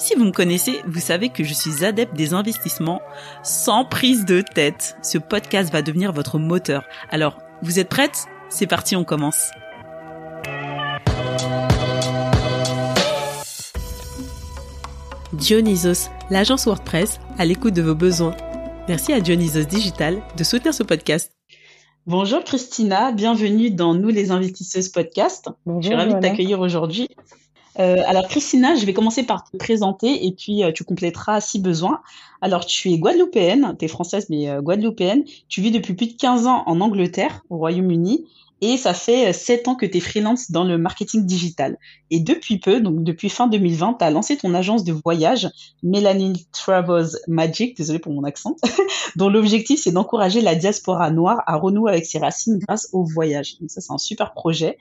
Si vous me connaissez, vous savez que je suis adepte des investissements sans prise de tête. Ce podcast va devenir votre moteur. Alors, vous êtes prête? C'est parti, on commence. Dionysos, l'agence WordPress, à l'écoute de vos besoins. Merci à Dionysos Digital de soutenir ce podcast. Bonjour Christina, bienvenue dans Nous les investisseuses podcast. Bonjour, je suis ravie de t'accueillir aujourd'hui. Euh, alors Christina, je vais commencer par te présenter et puis euh, tu compléteras si besoin. Alors tu es guadeloupéenne, tu es française mais euh, guadeloupéenne. Tu vis depuis plus de 15 ans en Angleterre, au Royaume-Uni. Et ça fait euh, 7 ans que tu freelance dans le marketing digital. Et depuis peu, donc depuis fin 2020, tu as lancé ton agence de voyage, Melanin Travels Magic, désolé pour mon accent, dont l'objectif c'est d'encourager la diaspora noire à renouer avec ses racines grâce au voyage. Donc ça c'est un super projet.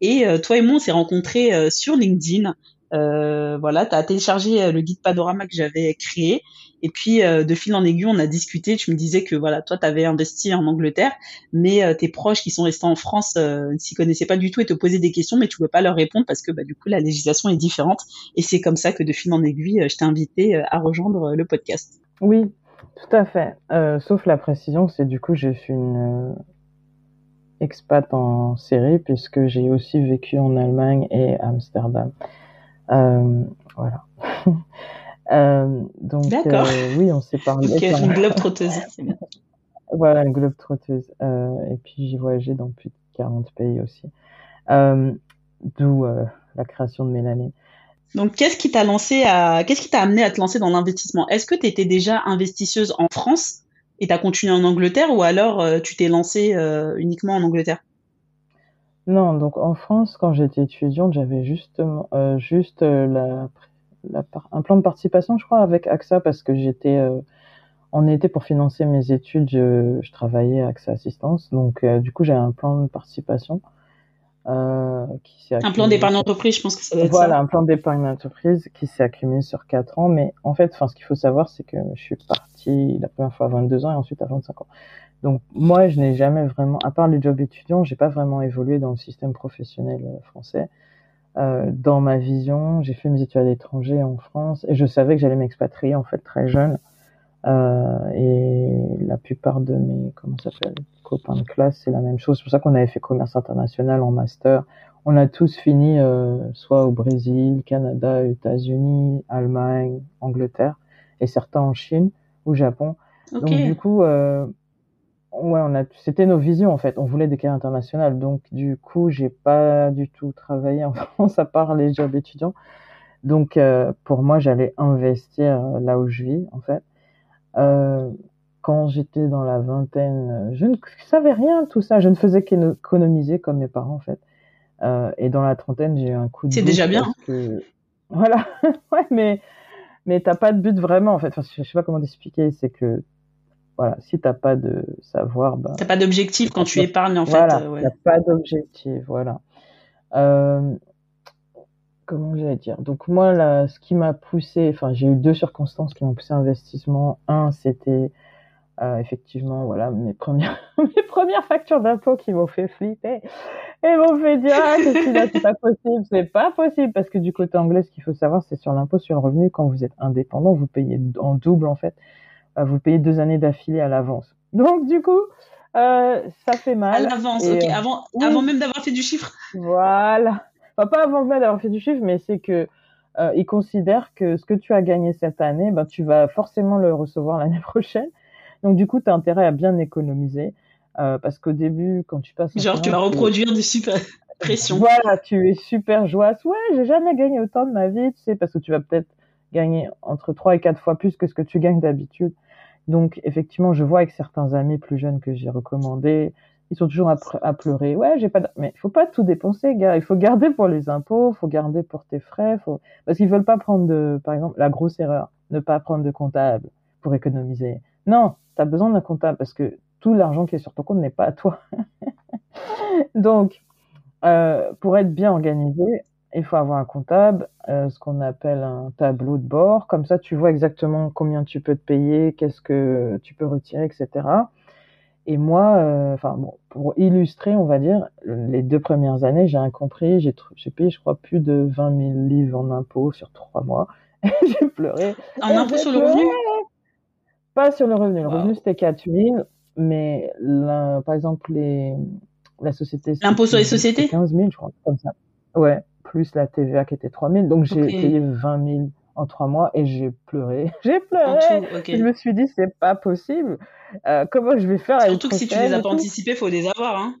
Et euh, toi et moi, on s'est rencontrés euh, sur LinkedIn. Euh, voilà, tu as téléchargé euh, le guide panorama que j'avais créé. Et puis, euh, de fil en aiguille, on a discuté. Tu me disais que voilà, toi, tu avais investi en Angleterre, mais euh, tes proches qui sont restés en France ne s'y connaissaient pas du tout et te posaient des questions, mais tu ne pouvais pas leur répondre parce que bah, du coup, la législation est différente. Et c'est comme ça que de fil en aiguille, je t'ai invité à rejoindre le podcast. Oui, tout à fait. Sauf la précision, c'est du coup, je suis une expat en série puisque j'ai aussi vécu en Allemagne et Amsterdam. Euh, voilà. Euh, donc, euh, oui, on s'est parlé. Ok, une globe trotteuse. voilà, une globe trotteuse. Euh, et puis, j'ai voyagé dans plus de 40 pays aussi. D'où la création de Mélanie. Donc, qu'est-ce qui t'a lancé à, qu'est-ce qui t'a amené à te lancer dans l'investissement? Est-ce que tu étais déjà investisseuse en France? Et t'as continué en Angleterre ou alors euh, tu t'es lancée euh, uniquement en Angleterre? Non, donc en France, quand j'étais étudiante, j'avais justement euh, juste la, un plan de participation, je crois, avec AXA parce que j'étais en été pour financer mes études, je, travaillais à AXA Assistance, donc du coup j'ai un plan de participation euh, qui Un plan d'épargne sur- entreprise, je pense que ça doit être Voilà, ça. un plan d'épargne d'entreprise qui s'est accumulé sur quatre ans, mais en fait, enfin, ce qu'il faut savoir, c'est que je suis partie la première fois à 22 ans et ensuite à 25 ans. Donc moi, je n'ai jamais vraiment, à part les jobs étudiants, j'ai pas vraiment évolué dans le système professionnel euh, français. Euh, dans ma vision, j'ai fait mes études à l'étranger en France et je savais que j'allais m'expatrier en fait très jeune. Euh, et la plupart de mes comment ça s'appelle copains de classe, c'est la même chose. C'est pour ça qu'on avait fait commerce international en master. On a tous fini euh, soit au Brésil, Canada, États-Unis, Allemagne, Angleterre et certains en Chine ou Japon. Donc du coup, euh, ouais, on a, c'était nos visions en fait. On voulait des carrières internationales. Donc du coup, j'ai pas du tout travaillé en France à part les jobs étudiants. Donc euh, pour moi, j'allais investir euh, là où je vis en fait. Euh, quand j'étais dans la vingtaine, je ne savais rien de tout ça. Je ne faisais qu'économiser comme mes parents en fait. Euh, et dans la trentaine, j'ai eu un coup de C'est déjà bien. que- Voilà, ouais, mais mais t'as pas de but vraiment en fait. Enfin, je sais pas comment t'expliquer. C'est que voilà, si t'as pas de savoir, ben T'as pas d'objectif quand tu épargnes en fait. euh, ouais. a pas d'objectif, voilà. Euh, comment j'allais dire Donc moi, là, ce qui m'a poussé, enfin, j'ai eu deux circonstances qui m'ont poussé à l'investissement. Un, c'était euh, effectivement, voilà, mes premières, mes premières factures d'impôt qui m'ont fait flipper et m'ont fait dire ah, c'est pas possible, c'est pas possible parce que du côté anglais, ce qu'il faut savoir, c'est sur l'impôt sur le revenu, quand vous êtes indépendant, vous payez en double en fait, Euh, vous payez deux années d'affilée à l'avance. Donc du coup, euh, ça fait À mal. l'avance, Et, ok. euh, Avant, oui. avant même d'avoir fait du chiffre. Voilà. Enfin, pas avant même d'avoir fait du chiffre, mais c'est que euh, ils considèrent que ce que tu as gagné cette année, ben, tu vas forcément le recevoir l'année prochaine. Donc, du coup, tu as intérêt à bien économiser. Euh, parce qu'au début, quand tu passes. Genre, tu vas reproduire du super pression. Voilà, tu es super joyeuse. Ouais, j'ai jamais gagné autant de ma vie, tu sais, parce que tu vas peut-être gagner entre 3 et 4 fois plus que ce que tu gagnes d'habitude. Donc, effectivement, je vois avec certains amis plus jeunes que j'ai recommandés, ils sont toujours à, pleurer. Ouais, j'ai pas. Mais il faut pas tout dépenser, gars. Il faut garder pour les impôts, faut garder pour tes frais, parce qu'ils veulent pas prendre de, par exemple, la grosse erreur, ne pas prendre de comptable pour économiser. Non, tu as besoin d'un comptable parce que tout l'argent qui est sur ton compte n'est pas à toi. Donc, euh, pour être bien organisé, il faut avoir un comptable, euh, ce qu'on appelle un tableau de bord. Comme ça, tu vois exactement combien tu peux te payer, qu'est-ce que tu peux retirer, etc. Et moi, euh, enfin bon, pour illustrer, on va dire, les deux premières années, j'ai rien compris. J'ai payé, je crois, plus de 20 000 livres en impôts sur trois mois. j'ai pleuré. En impôts sur le revenu? Pas sur le revenu. Le revenu, c'était 4 000. Mais par exemple, les, la société. L'impôt sur les sociétés? 15 000, je crois, comme ça. Ouais, plus la TVA qui était 3 000. Donc j'ai payé 20 000 en trois mois et j'ai pleuré. J'ai pleuré. Je me suis dit, c'est pas possible. Euh, comment je vais faire Surtout que si tu les as pas anticipés, faut les avoir. Hein.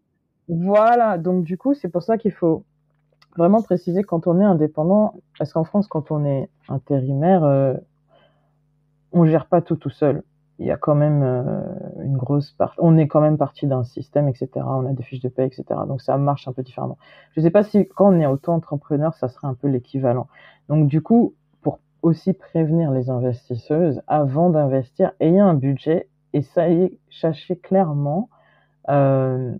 Voilà. Donc du coup, c'est pour ça qu'il faut vraiment préciser quand on est indépendant, parce qu'en France, quand on est intérimaire, euh, on gère pas tout tout seul. Il y a quand même euh, une grosse partie. On est quand même partie d'un système, etc. On a des fiches de paie, etc. Donc ça marche un peu différemment. Je sais pas si quand on est auto-entrepreneur, ça serait un peu l'équivalent. Donc du coup, aussi prévenir les investisseuses avant d'investir, ayez un budget et sachez clairement euh,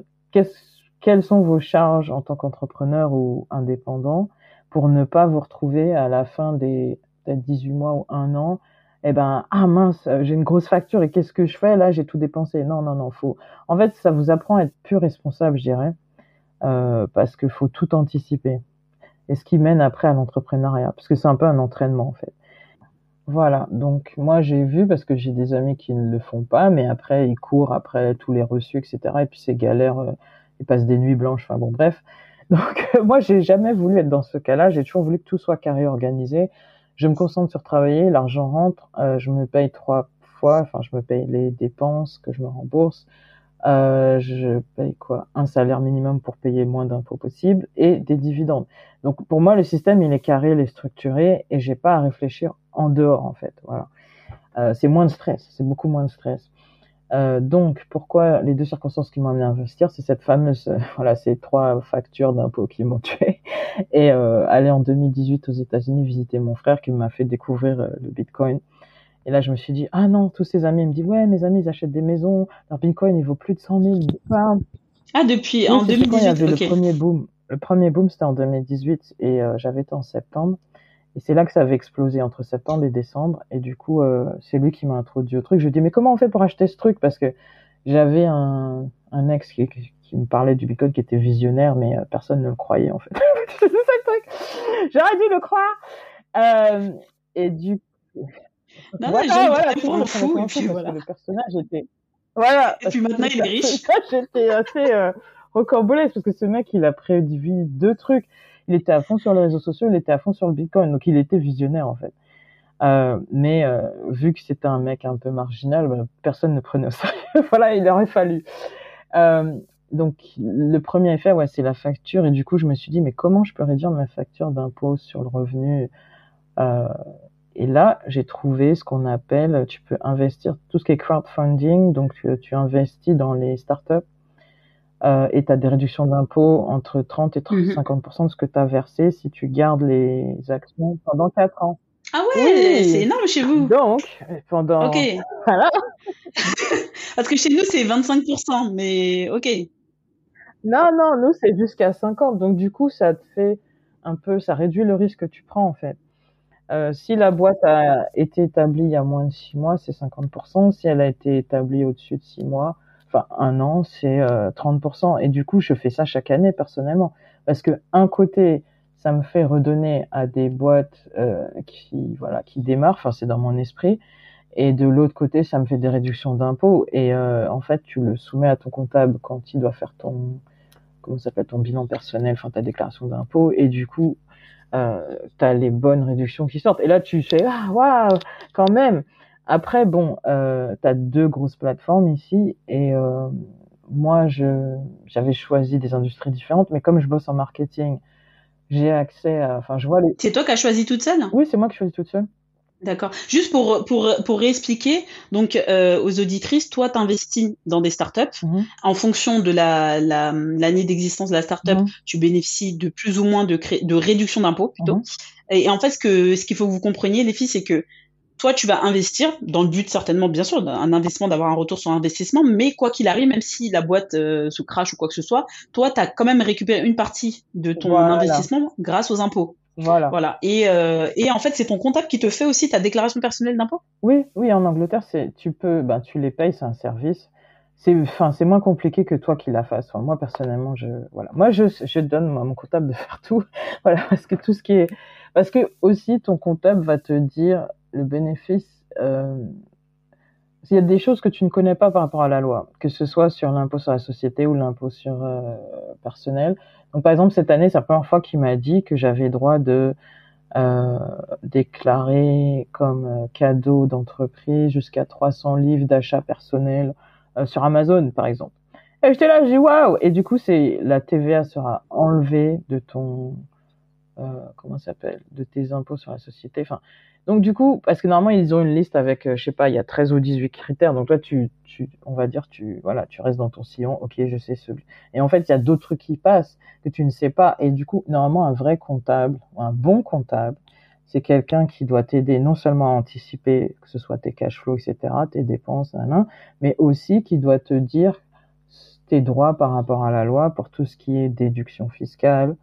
quelles sont vos charges en tant qu'entrepreneur ou indépendant pour ne pas vous retrouver à la fin des peut-être 18 mois ou un an eh ben ah mince j'ai une grosse facture et qu'est-ce que je fais là? J'ai tout dépensé non non non faut en fait ça vous apprend à être plus responsable je dirais euh, parce qu'il faut tout anticiper et ce qui mène après à l'entrepreneuriat, parce que c'est un peu un entraînement en fait. Voilà, donc moi j'ai vu, parce que j'ai des amis qui ne le font pas, mais après ils courent après tous les reçus, etc. Et puis c'est galère, euh, ils passent des nuits blanches, enfin bon bref. Donc moi j'ai jamais voulu être dans ce cas-là, j'ai toujours voulu que tout soit carré organisé. Je me concentre sur travailler, l'argent rentre, euh, je me paye trois fois, enfin je me paye les dépenses que je me rembourse, euh, je paye quoi? Un salaire minimum pour payer moins d'impôts possible et des dividendes. Donc pour moi, le système il est carré, il est structuré et j'ai pas à réfléchir en dehors en fait. Voilà, euh, c'est moins de stress, c'est beaucoup moins de stress. Euh, donc pourquoi les deux circonstances qui m'ont amené à investir, c'est cette fameuse, voilà, ces trois factures d'impôts qui m'ont tué et aller en 2018 aux États-Unis visiter mon frère qui m'a fait découvrir le Bitcoin. Et là, je me suis dit, ah non, tous ces amis me disent, ouais, mes amis, ils achètent des maisons, leur Bitcoin, il vaut plus de 100 000 Ah, depuis, en 2018, il y avait le premier boom. Le premier boom, c'était en 2018 et euh, j'avais été en septembre. Et c'est là que ça avait explosé entre septembre et décembre. Et du coup, euh, c'est lui qui m'a introduit au truc. Je lui ai dit, mais comment on fait pour acheter ce truc? Parce que j'avais un, un ex qui, qui, me parlait du Bitcoin qui était visionnaire, mais euh, personne ne le croyait en fait. c'est ça le truc. J'aurais dû le croire. et du non, voilà, non, voilà, pour un fou, et puis voilà. Le personnage était. Voilà. Et puis maintenant, il est riche. J'étais assez euh, parce que ce mec, il a prédit deux trucs. Il était à fond sur les réseaux sociaux, il était à fond sur le Bitcoin, donc il était visionnaire en fait. Euh, mais euh, vu que c'était un mec un peu marginal, bah, personne ne prenait au sérieux. voilà, il aurait fallu. Euh, donc le premier effet, ouais, c'est la facture. Et du coup, je me suis dit, mais comment je peux réduire ma facture d'impôt sur le revenu et là, j'ai trouvé ce qu'on appelle, tu peux investir tout ce qui est crowdfunding, donc tu, investis dans les startups euh, et tu as des réductions d'impôts entre 30 et 30, 50% mhm. de ce que tu as versé si tu gardes les actions pendant 4 ans. Ah ouais, c'est énorme chez vous. Donc, pendant... Ok. Voilà. Parce que chez nous, c'est 25%, mais ok. Non, non, nous, c'est jusqu'à 50. Donc, du coup, ça te fait un peu, ça réduit le risque que tu prends, en fait. Euh, si la boîte a été établie il y a moins de six mois, c'est 50%. Si elle a été établie au-dessus de six mois, enfin un an, c'est 30%. Euh, Et du coup, je fais ça chaque année personnellement, parce que un côté, ça me fait redonner à des boîtes euh, qui voilà qui démarrent. Enfin, c'est dans mon esprit. Et de l'autre côté, ça me fait des réductions d'impôts. Et en fait, tu le soumets à ton comptable quand il doit faire ton comment ton bilan personnel, enfin ta déclaration d'impôts. Et du coup, euh, tu as les bonnes réductions qui sortent. Et là, tu sais, ah, waouh, quand même. Après, bon, euh, tu as deux grosses plateformes ici. Et euh, moi, je, j'avais choisi des industries différentes, mais comme je bosse en marketing, j'ai accès à, enfin, je vois les. C'est toi qui as choisi toute seule? Oui, c'est moi qui choisis toute seule. D'accord. Juste pour, pour, pour réexpliquer, donc euh, aux auditrices, toi, tu investis dans des startups. Mhm. En fonction de la, la, l'année d'existence de la startup, Mhm. tu bénéficies de plus ou moins de, cré- de réduction d'impôts plutôt. Mhm. Et, en fait, ce que ce qu'il faut que vous compreniez, les filles, c'est que toi, tu vas investir dans le but certainement, bien sûr, d'un investissement, d'avoir un retour sur investissement, mais quoi qu'il arrive, même si la boîte euh, se crache ou quoi que ce soit, toi, tu as quand même récupéré une partie de ton Voilà. investissement grâce aux impôts. Voilà. Voilà. Et, euh, et en fait, c'est ton comptable qui te fait aussi ta déclaration personnelle d'impôt? Oui, oui, en Angleterre, c'est, tu peux, ben, tu les payes, c'est un service. C'est, enfin, c'est moins compliqué que toi qui la fasses. Enfin, moi, personnellement, je, voilà. Moi, je, je donne à mon comptable de faire tout. Voilà, parce que tout ce qui est, parce que aussi, ton comptable va te dire le bénéfice, euh, il y a des choses que tu ne connais pas par rapport à la loi, que ce soit sur l'impôt sur la société ou l'impôt sur euh, personnel. Donc, par exemple, cette année, c'est la première fois qu'il m'a dit que j'avais droit de euh, déclarer comme euh, cadeau d'entreprise jusqu'à 300 livres d'achat personnel euh, sur Amazon, par exemple. Et j'étais là, j'ai waouh Et du coup, c'est la TVA sera enlevée de ton comment ça s'appelle de tes impôts sur la société. Enfin, donc du coup, parce que normalement ils ont une liste avec, euh, je sais pas, il y a 13 ou 18 critères. Donc là, tu, tu, on va dire, tu, voilà, tu restes dans ton sillon. Ok, je sais celui. Et en fait, il y a d'autres trucs qui passent que tu ne sais pas. Et du coup, normalement, un vrai comptable, un bon comptable, c'est quelqu'un qui doit t'aider non seulement à anticiper, que ce soit tes cash flows, etc., tes dépenses, mais aussi qui doit te dire tes droits par rapport à la loi pour tout ce qui est déduction fiscale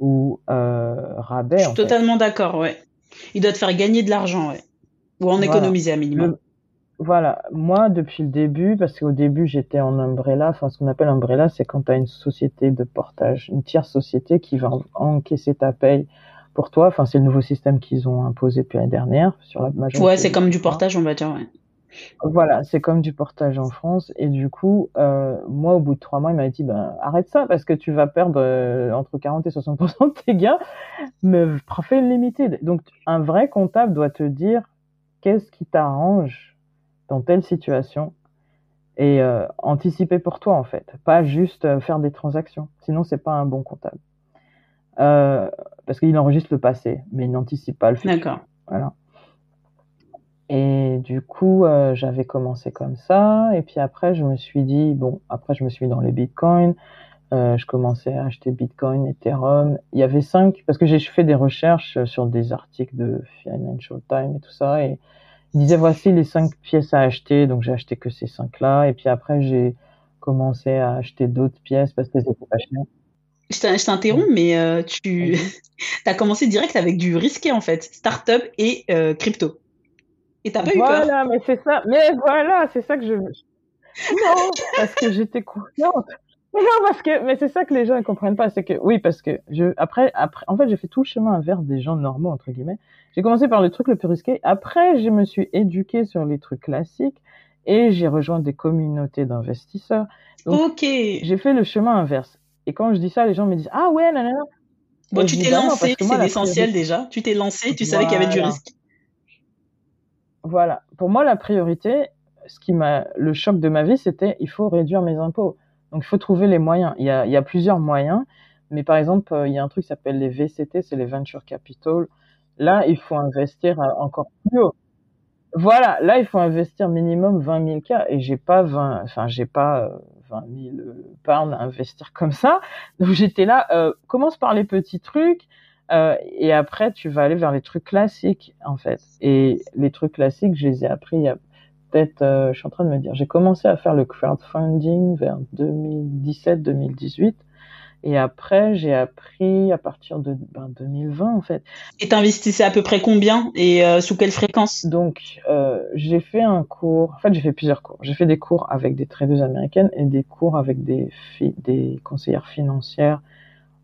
ou euh, rabais. Je suis totalement d'accord, ouais. Il doit te faire gagner de l'argent, ouais. Ou en voilà. économiser à minimum. Voilà, moi depuis le début, parce qu'au début j'étais en umbrella, enfin ce qu'on appelle umbrella, c'est quand tu as une société de portage, une tierce société qui va encaisser ta paye pour toi. Enfin c'est le nouveau système qu'ils ont imposé depuis l'année dernière sur la majorité. Ouais, c'est comme du portage, on va dire, ouais. Voilà, c'est comme du portage en France. Et du coup, euh, moi, au bout de trois mois, il m'a dit, ben, arrête ça parce que tu vas perdre euh, entre 40 et 60% de tes gains, mais fais limited. Donc, un vrai comptable doit te dire qu'est-ce qui t'arrange dans telle situation et euh, anticiper pour toi, en fait. Pas juste faire des transactions. Sinon, c'est pas un bon comptable. Parce qu'il enregistre le passé, mais il n'anticipe pas le futur. D'accord. Voilà. Et du coup, euh, j'avais commencé comme ça. Et puis après, je me suis dit, bon, après, je me suis mis dans les bitcoins. Euh, je commençais à acheter bitcoin, ethereum. Il y avait cinq, parce que j'ai fait des recherches sur des articles de Financial Times et tout ça. Et ils disaient, voici les cinq pièces à acheter. Donc, j'ai acheté que ces cinq-là. Et puis après, j'ai commencé à acheter d'autres pièces parce qu'elles étaient pas chères. Je t'interromps, mais euh, tu as commencé direct avec du risqué, en fait. Startup et euh, crypto. Et t'as pas voilà, eu peur Voilà, mais c'est ça. Mais voilà, c'est ça que je. Non, parce que j'étais confiante. Mais non, parce que, mais c'est ça que les gens ne comprennent pas, c'est que, oui, parce que je, après, après, en fait, j'ai fait tout le chemin inverse des gens normaux, entre guillemets. J'ai commencé par le truc le plus risqué. Après, je me suis éduquée sur les trucs classiques et j'ai rejoint des communautés d'investisseurs. Donc, ok. J'ai fait le chemin inverse. Et quand je dis ça, les gens me disent, ah ouais, non. Bon, tu t'es lancé, c'est l'essentiel déjà. Tu t'es lancé, tu savais qu'il y avait du risque. Voilà. Pour moi, la priorité, ce qui m'a, le choc de ma vie, c'était, il faut réduire mes impôts. Donc, il faut trouver les moyens. Il y a, il y a plusieurs moyens. Mais par exemple, il y a un truc qui s'appelle les VCT, c'est les Venture Capital. Là, il faut investir encore plus haut. Voilà. Là, il faut investir minimum 20 000 cas. Et j'ai pas 20, enfin, j'ai pas 20 000 pounds à investir comme ça. Donc, j'étais là, euh, commence par les petits trucs. Euh, et après, tu vas aller vers les trucs classiques, en fait. Et les trucs classiques, je les ai appris il y a peut-être, euh, je suis en train de me dire, j'ai commencé à faire le crowdfunding vers 2017-2018. Et après, j'ai appris à partir de ben, 2020, en fait. Et t'investissais à peu près combien et euh, sous quelle fréquence? Donc, euh, j'ai fait un cours. En fait, j'ai fait plusieurs cours. J'ai fait des cours avec des traders américaines et des cours avec des, des conseillères financières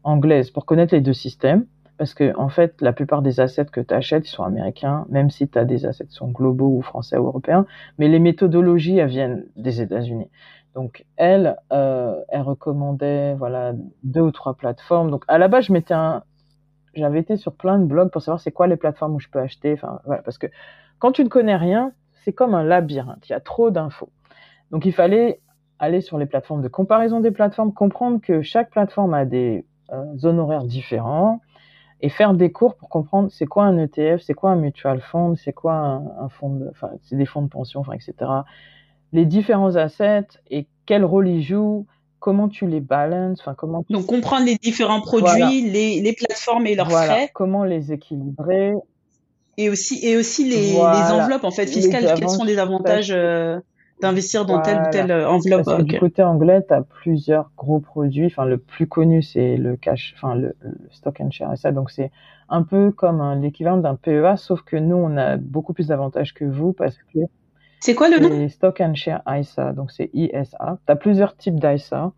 anglaises pour connaître les deux systèmes parce que en fait, la plupart des assets que tu achètes, ils sont américains, même si tu as des assets qui sont globaux ou français ou européens, mais les méthodologies, elles viennent des États-Unis. Donc elle, euh, elle recommandait voilà deux ou trois plateformes. Donc à la base, je m'étais un, j'avais été sur plein de blogs pour savoir c'est quoi les plateformes où je peux acheter. Enfin voilà, parce que quand tu ne connais rien, c'est comme un labyrinthe. Il y a trop d'infos. Donc il fallait aller sur les plateformes de comparaison des plateformes, comprendre que chaque plateforme a des zones horaires différents et faire des cours pour comprendre c'est quoi un ETF, c'est quoi un mutual fund, c'est quoi un, fonds de, enfin, c'est des fonds de pension, enfin, etc. Les différents assets et quel rôle ils jouent, comment tu les balances, enfin comment. Donc comprendre les différents produits, les, les, plateformes et leurs frais. Comment les équilibrer. Et aussi et aussi les, les enveloppes en fait fiscales. Quels sont les avantages euh, d'investir dans telle ou telle euh, enveloppe Parce que Du côté anglais, tu as plusieurs gros produits. Enfin, le plus connu c'est le cash, enfin le, stock and share et ça. Donc c'est un peu comme l'équivalent d'un PEA, sauf que nous on a beaucoup plus d'avantages que vous parce que c'est quoi le nom? Stock and Share ISA, donc c'est ISA. Tu as plusieurs types d'ISA.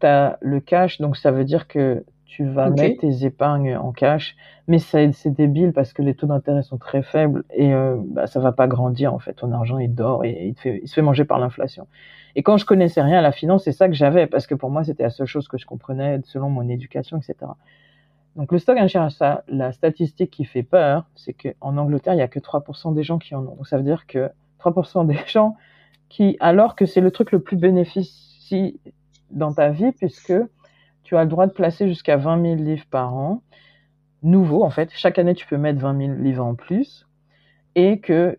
Tu as le cash, donc ça veut dire que tu vas mettre tes épargnes en cash, mais c'est débile parce que les taux d'intérêt sont très faibles et euh, bah, ça va pas grandir en fait. Ton argent il dort et il, fait, il se fait manger par l'inflation. Et quand je connaissais rien à la finance, c'est ça que j'avais parce que pour moi c'était la seule chose que je comprenais selon mon éducation, etc. Donc le stock ça, la statistique qui fait peur, c'est qu'en Angleterre il y a que 3% des gens qui en ont. Donc ça veut dire que 3% des gens qui, alors que c'est le truc le plus bénéficie dans ta vie, puisque tu as le droit de placer jusqu'à 20 000 livres par an, nouveau en fait. Chaque année, tu peux mettre 20 000 livres en plus, et que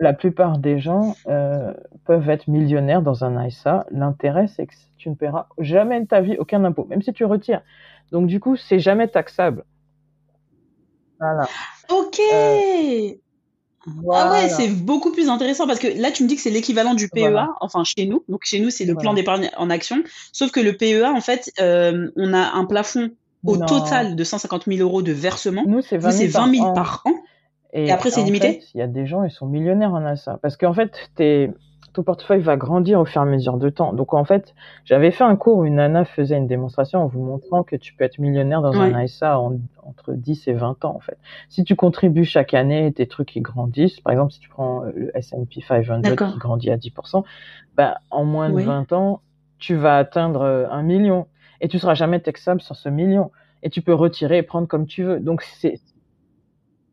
la, plupart des gens euh, peuvent être millionnaires dans un ISA. L'intérêt, c'est que tu ne paieras jamais de ta vie aucun impôt, même si tu retires. Donc du coup, c'est jamais taxable. Voilà. Ok. Euh, ah ouais, c'est beaucoup plus intéressant parce que là, tu me dis que c'est l'équivalent du PEA, enfin chez nous. Donc chez nous, c'est le plan d'épargne en action. Sauf que le PEA, en fait, euh, on a un plafond au total de 150 000 euros de versement. Nous, c'est 20 000, par, an. Et, après, c'est limité. Il y a des gens, ils sont millionnaires en ça. Parce qu'en fait, t'es ton portefeuille va grandir au fur et à mesure de temps. Donc en fait, j'avais fait un cours où une nana faisait une démonstration en vous montrant que tu peux être millionnaire dans un ISA entre 10 et 20 ans en fait. Si tu contribues chaque année, tes trucs qui grandissent, par exemple si tu prends euh, le S&P 500 qui grandit à 10%, bah, en moins de 20 ans, tu vas atteindre euh, un million et tu seras jamais taxable sur ce million et tu peux retirer et prendre comme tu veux. Donc c'est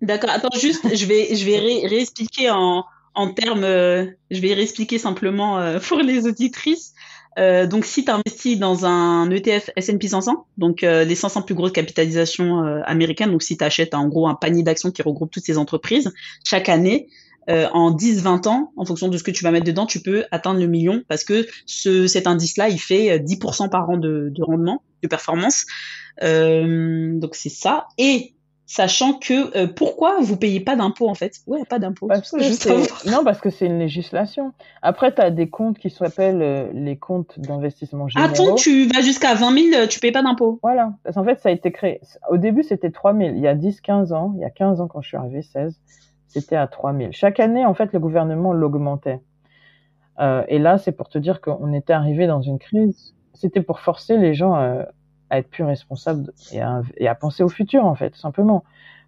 D'accord. Attends, juste, je vais, je vais réexpliquer en, en termes, euh, je vais réexpliquer simplement euh, pour les auditrices. Euh, donc, si tu investis dans un ETF S&P 500, donc les 500 plus grosses capitalisations américaines, donc si tu achètes en gros un panier d'actions qui regroupe toutes ces entreprises, chaque année, en 10-20 ans, en fonction de ce que tu vas mettre dedans, tu peux atteindre le million parce que ce, cet indice-là, il fait 10% par an de, de rendement, de performance. donc c'est ça. Et sachant que euh, pourquoi vous payez pas d'impôts en fait? Ouais, pas d'impôts. non, parce que c'est une législation. Après, tu as des comptes qui s'appellent euh, les comptes d'investissement généraux. Attends, tu vas jusqu'à 20 000, tu payes pas d'impôts. Voilà. Parce qu'en fait, ça a été créé. Au début, c'était 3 000. Il y a 10-15 ans, il y a 15 ans quand je suis arrivé, 16, c'était à 3 000. Chaque année, en fait, le gouvernement l'augmentait. Euh, et là, c'est pour te dire qu'on était arrivé dans une crise. C'était pour forcer les gens à à être plus responsable et à, à, penser au futur en fait, simplement.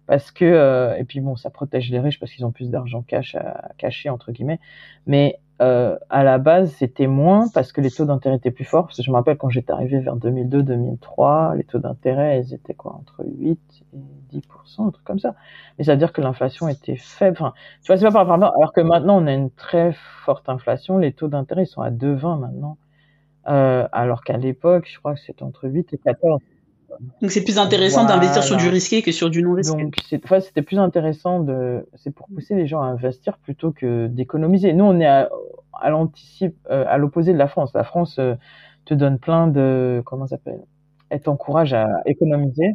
Parce que euh, et puis bon, ça protège les riches parce qu'ils ont plus d'argent cash à cacher entre guillemets. Mais euh, à la base, c'était moins parce que les taux d'intérêt étaient plus forts. Parce que je me rappelle quand j'étais arrivé vers 2002-2003, les taux d'intérêt, ils étaient quoi entre 8 et 10%, un truc comme ça. Mais ça veut dire que l'inflation était faible. Enfin, tu vois, c'est pas par rapport. Alors que maintenant, on a une très forte inflation. Les taux d'intérêt, ils sont à 2,20 maintenant. Euh, alors qu'à l'époque, je crois que c'était entre 8 et 14. Donc c'est plus intéressant d'investir sur du risqué que sur du non risqué. Donc c'était plus intéressant de, c'est pour pousser les gens à investir plutôt que d'économiser. Nous on est à, à l'anticipe, euh, à l'opposé de la France. La France euh, te donne plein de, comment ça s'appelle, elle t'encourage à économiser.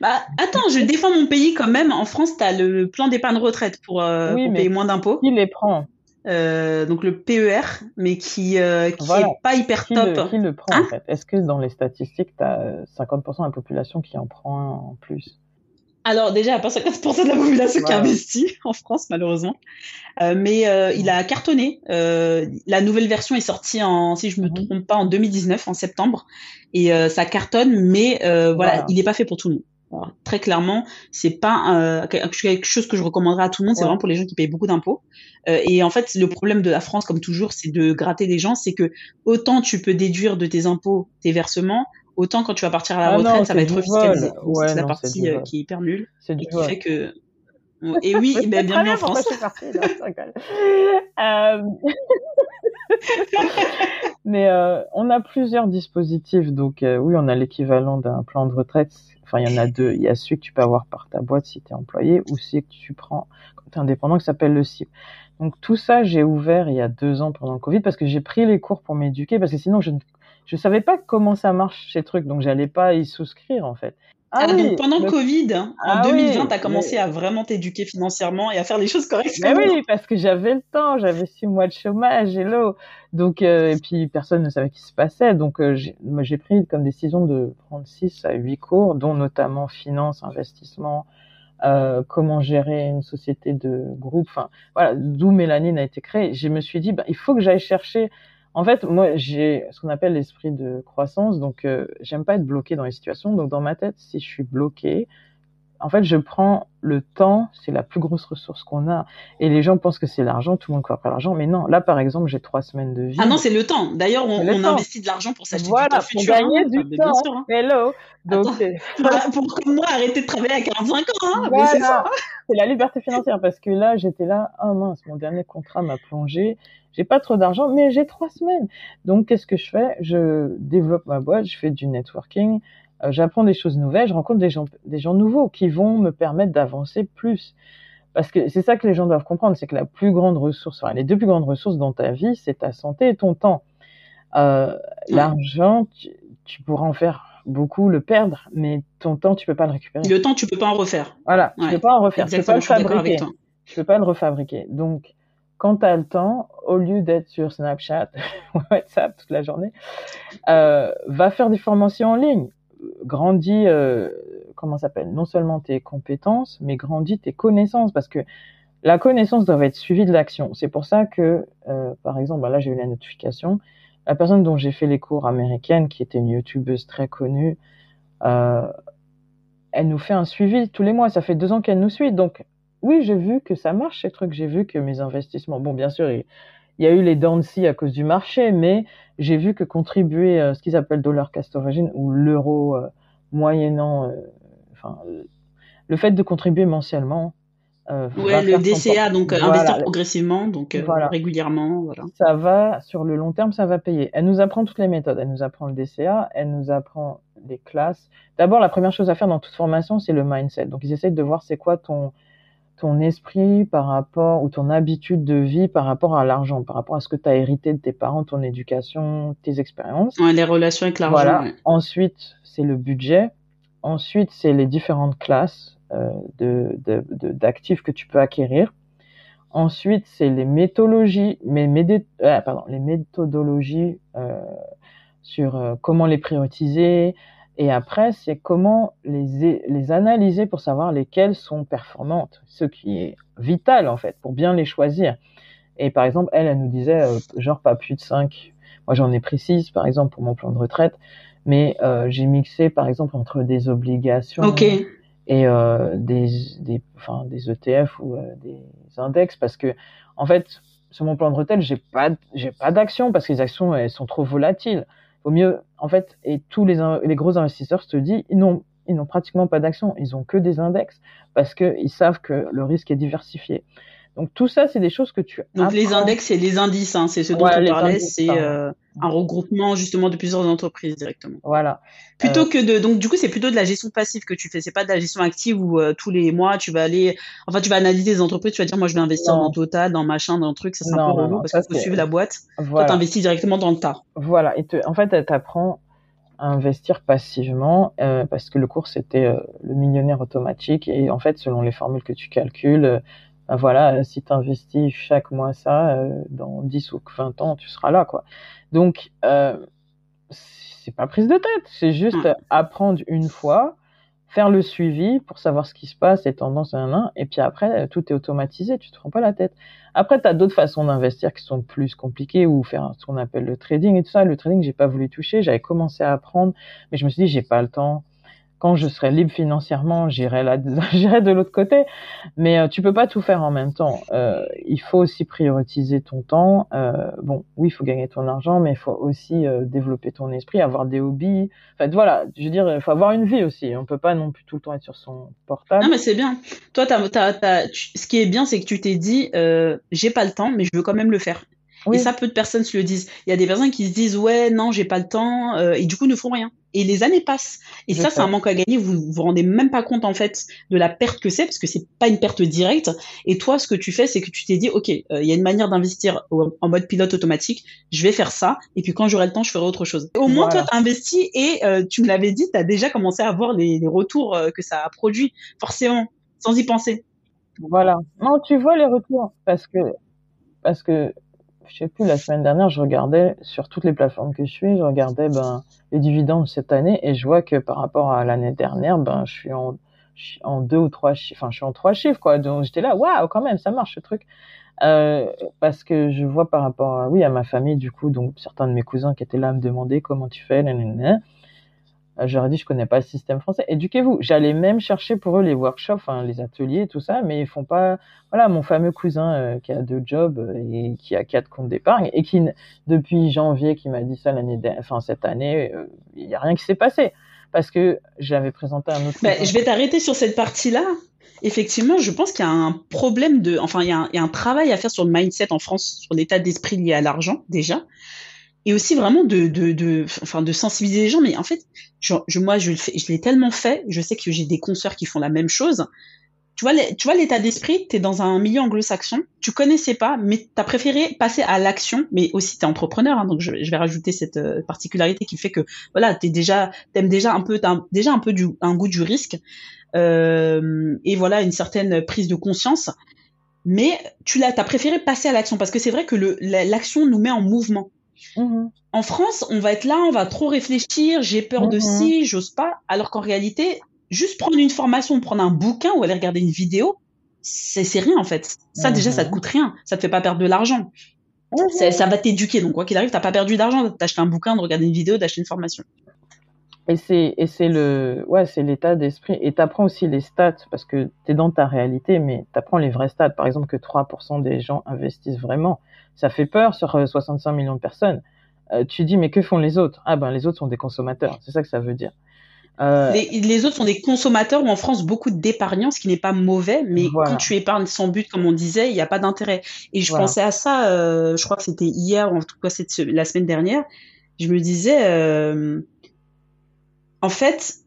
Bah attends, je défends mon pays quand même. En France, tu as le plan d'épargne retraite pour, euh, pour payer moins d'impôts. Qui les prend? Euh, donc le PER, mais qui euh, qui est pas hyper top. qui le prend en hein fait? Est-ce que dans les statistiques, tu as 50% de la population qui en prend un en plus? Alors déjà, il n'y a pas 50% de la population qui investit en France, malheureusement. Euh, mais euh, il a cartonné. Euh, la nouvelle version est sortie en, si je me mhm. trompe pas, en 2019, en septembre. Et euh, ça cartonne, mais euh, voilà, il n'est pas fait pour tout le monde très clairement, c'est pas euh, quelque chose que je recommanderais à tout le monde. C'est vraiment pour les gens qui payent beaucoup d'impôts. Euh, et en fait, le problème de la France, comme toujours, c'est de gratter des gens. C'est que autant tu peux déduire de tes impôts tes versements, autant quand tu vas partir à la ah retraite, ça va être fiscalisé. c'est la partie euh, qui est hyper nulle. C'est du fait que Et oui, ben, bienvenue en France. euh... Mais euh, on a plusieurs dispositifs. Donc euh, oui, on a l'équivalent d'un plan de retraite. Enfin, il y en a deux. Il y a celui que tu peux avoir par ta boîte si tu es employé ou celui que tu prends quand tu es indépendant qui s'appelle le CIP. Donc tout ça, j'ai ouvert il y a deux ans pendant le Covid parce que j'ai pris les cours pour m'éduquer parce que sinon je ne je savais pas comment ça marche ces trucs, donc j'allais pas y souscrire en fait. Ah, ah donc pendant le Covid, en ah 2020, tu as commencé à vraiment t'éduquer financièrement et à faire les choses correctement. Mais oui, parce que j'avais le temps, j'avais six mois de chômage, hello. Donc, euh, et puis personne ne savait ce qui se passait. Donc, euh, j'ai pris comme décision de prendre six à huit cours, dont notamment finance, investissement, euh, comment gérer une société de groupe. Enfin, voilà, d'où Mélanine a été créée. Je me suis dit, bah, il faut que j'aille chercher en fait, moi, j'ai ce qu'on appelle l'esprit de croissance. Donc, euh, j'aime pas être bloqué dans les situations. Donc, dans ma tête, si je suis bloqué, en fait, je prends le temps. C'est la plus grosse ressource qu'on a. Et les gens pensent que c'est l'argent. Tout le monde croit après l'argent. Mais non. Là, par exemple, j'ai trois semaines de vie. Ah non, c'est le temps. D'ailleurs, on, on investit de l'argent pour s'acheter voilà, du temps pour gagner hein. du temps. Sûr, hein. Hello. Donc, Attends, pour, pour moi, arrêter de travailler à 45 ans. Hein. Voilà. C'est la liberté financière parce que là, j'étais là. Ah mince, mon dernier contrat m'a plongé j'ai pas trop d'argent, mais j'ai trois semaines. Donc, qu'est-ce que je fais? Je développe ma boîte, je fais du networking, j'apprends des choses nouvelles, je rencontre des gens, des gens nouveaux qui vont me permettre d'avancer plus. Parce que c'est ça que les gens doivent comprendre, c'est que la plus grande ressource, enfin, les deux plus grandes ressources dans ta vie, c'est ta santé et ton temps. Euh, L'argent, tu, tu, pourras en faire beaucoup, le perdre, mais ton temps, tu peux pas le récupérer. Le temps, tu peux pas en refaire. Voilà, tu peux pas en refaire. tu peux pas le fabriquer. Tu peux pas le refabriquer. Donc, quand tu as le temps, au lieu d'être sur Snapchat ou WhatsApp toute la journée, euh, va faire des formations en ligne. Grandis, euh, comment s'appelle Non seulement tes compétences, mais grandis tes connaissances, parce que la connaissance doit être suivie de l'action. C'est pour ça que, euh, par exemple, bah là j'ai eu la notification, la personne dont j'ai fait les cours américaines, qui était une youtubeuse très connue, euh, elle nous fait un suivi tous les mois. Ça fait deux ans qu'elle nous suit, donc oui, j'ai vu que ça marche ces trucs. J'ai vu que mes investissements, bon, bien sûr, il, y a eu les de à cause du marché, mais j'ai vu que contribuer à ce qu'ils appellent dollar cost origin ou l'euro euh, moyennant, euh, enfin, le fait de contribuer mensuellement. Euh, ouais, le DCA, donc investir progressivement, donc régulièrement, voilà. Ça va sur le long terme, ça va payer. Elle nous apprend toutes les méthodes. Elle nous apprend le DCA, elle nous apprend les classes. D'abord, la première chose à faire dans toute formation, c'est le mindset. Donc, ils essayent de voir c'est quoi ton ton esprit par rapport ou ton habitude de vie par rapport à l'argent, par rapport à ce que tu as hérité de tes parents, ton éducation, tes expériences. Ouais, les relations avec l'argent. Voilà. Ensuite, c'est le budget. Ensuite, c'est les différentes classes euh, de, d'actifs que tu peux acquérir. Ensuite, c'est les méthodologies, mais euh, pardon, les méthodologies euh, sur comment les prioriser, et après, c'est comment les, les analyser pour savoir lesquelles sont performantes, ce qui est vital en fait, pour bien les choisir. Et par exemple, elle, elle nous disait, euh, genre pas plus de 5. Moi, j'en ai pris 6, par exemple, pour mon plan de retraite. Mais euh, j'ai mixé, par exemple, entre des obligations et euh, des, des, enfin, des ETF ou euh, des index, parce que, en fait, sur mon plan de retraite, j'ai pas, j'ai pas d'actions parce que les actions, elles sont trop volatiles au mieux, en fait, et tous les, gros investisseurs, je te dis, ils n'ont, ils n'ont pratiquement pas d'actions, ils ont que des index parce qu'ils savent que le risque est diversifié. Donc tout ça, c'est des choses que tu. Donc les index, c'est les indices, hein, c'est ce dont on parlait, c'est euh, un regroupement justement de plusieurs entreprises directement. Voilà. Plutôt euh, que de, donc du coup, c'est plutôt de la gestion passive que tu fais, c'est pas de la gestion active où euh, tous les mois tu vas aller, enfin tu vas analyser les entreprises, tu vas dire moi je vais investir dans Total, dans machin, dans un truc, ça c'est un peu relou parce qu'il faut suivre la boîte. Voilà. Toi, investis directement dans le tas. Voilà. Et en fait, t'apprends à investir passivement parce que le cours c'était le millionnaire automatique et en fait selon les formules que tu calcules voilà, si tu investis chaque mois ça, euh, dans 10 ou 20 ans, tu seras là, quoi. Donc, euh, c'est pas prise de tête, c'est juste mm. apprendre une fois, faire le suivi pour savoir ce qui se passe, les tendances, un, un, et puis après, tout est automatisé, tu te prends pas la tête. Après, tu as d'autres façons d'investir qui sont plus compliquées ou faire ce qu'on appelle le trading et tout ça. Le trading, j'ai pas voulu toucher, j'avais commencé à apprendre, mais je me suis dit, j'ai pas le temps. Quand je serai libre financièrement, j'irai là, j'irai de l'autre côté. Mais euh, tu peux pas tout faire en même temps. Euh, il faut aussi prioriser ton temps. Euh, bon, oui, il faut gagner ton argent, mais il faut aussi euh, développer ton esprit, avoir des hobbies. En fait, voilà, je veux dire, il faut avoir une vie aussi. On peut pas non plus tout le temps être sur son portable. Non, mais c'est bien. Toi, t'as, t'as, t'as, ce qui est bien, c'est que tu t'es dit, euh, j'ai pas le temps, mais je veux quand même le faire. Oui. Et ça, peu de personnes se le disent. Il y a des personnes qui se disent, ouais, non, j'ai pas le temps, euh, et du coup ne font rien. Et les années passent. Et ça, c'est un manque à gagner. Vous vous rendez même pas compte en fait de la perte que c'est, parce que c'est pas une perte directe. Et toi, ce que tu fais, c'est que tu t'es dit, ok, euh, il y a une manière d'investir en mode pilote automatique. Je vais faire ça, et puis quand j'aurai le temps, je ferai autre chose. Au moins, voilà. toi, t'as investi et euh, tu me l'avais dit, t'as déjà commencé à voir les, les retours euh, que ça a produit, forcément, sans y penser. Voilà. Non, tu vois les retours parce que parce que je sais plus, la semaine dernière, je regardais sur toutes les plateformes que je suis, je regardais ben, les dividendes cette année et je vois que par rapport à l'année dernière, ben, je suis en, deux ou trois chiffres, enfin, je suis en trois chiffres, quoi. Donc, j'étais là, waouh, quand même, ça marche, ce truc. Euh, parce que je vois par rapport à, oui, à ma famille, du coup, donc, certains de mes cousins qui étaient là me demander comment tu fais. Euh, j'aurais dit je connais pas le système français. Éduquez-vous. J'allais même chercher pour eux les workshops, les ateliers, tout ça, mais ils font pas. Voilà, mon fameux cousin euh, qui a deux jobs et qui a quatre comptes d'épargne et qui depuis janvier, qui m'a dit ça l'année, enfin cette année, euh, il y a rien qui s'est passé parce que j'avais présenté un autre. Bah, je vais t'arrêter sur cette partie-là. Effectivement, je pense qu'il y a un problème de, enfin, il y, a un, il y a un travail à faire sur le mindset en France, sur l'état d'esprit lié à l'argent déjà et aussi vraiment de, de, de, enfin, de sensibiliser les gens. Mais en fait, je, je moi, je, je l'ai tellement fait, je sais que j'ai des consoeurs qui font la même chose. Tu vois, tu vois l'état d'esprit, tu es dans un milieu anglo-saxon, tu connaissais pas, mais tu as préféré passer à l'action, mais aussi tu es entrepreneur, hein, donc je, je, vais rajouter cette euh, particularité qui fait que voilà, tu déjà t'aimes déjà un peu as déjà un peu du un goût du risque euh, et voilà une certaine prise de conscience. Mais tu l'as, t'as préféré passer à l'action parce que c'est vrai que l'action nous met en mouvement. Mmh. En France, on va être là, on va trop réfléchir, j'ai peur mmh. de ci, j'ose pas, alors qu'en réalité, juste prendre une formation, prendre un bouquin ou aller regarder une vidéo, c'est rien en fait. Ça mmh. déjà, ça te coûte rien, ça te fait pas perdre de l'argent. Ça va t'éduquer, donc quoi qu'il arrive, t'as pas perdu d'argent d'acheter un bouquin, de regarder une vidéo, d'acheter une formation. Et c'est et c'est le ouais c'est l'état d'esprit et t'apprends aussi les stats parce que t'es dans ta réalité mais t'apprends les vrais stats par exemple que 3% des gens investissent vraiment ça fait peur sur 65 euh, millions de personnes euh, tu dis mais que font les autres? Ah ben les autres sont des consommateurs c'est ça que ça veut dire euh... les, les, autres sont des consommateurs ou en France beaucoup d'épargnants ce qui n'est pas mauvais mais voilà. quand tu épargnes sans but comme on disait il n'y a pas d'intérêt et je voilà. pensais à ça euh, je crois que c'était hier ou en tout cas cette la semaine dernière je me disais euh, en fait,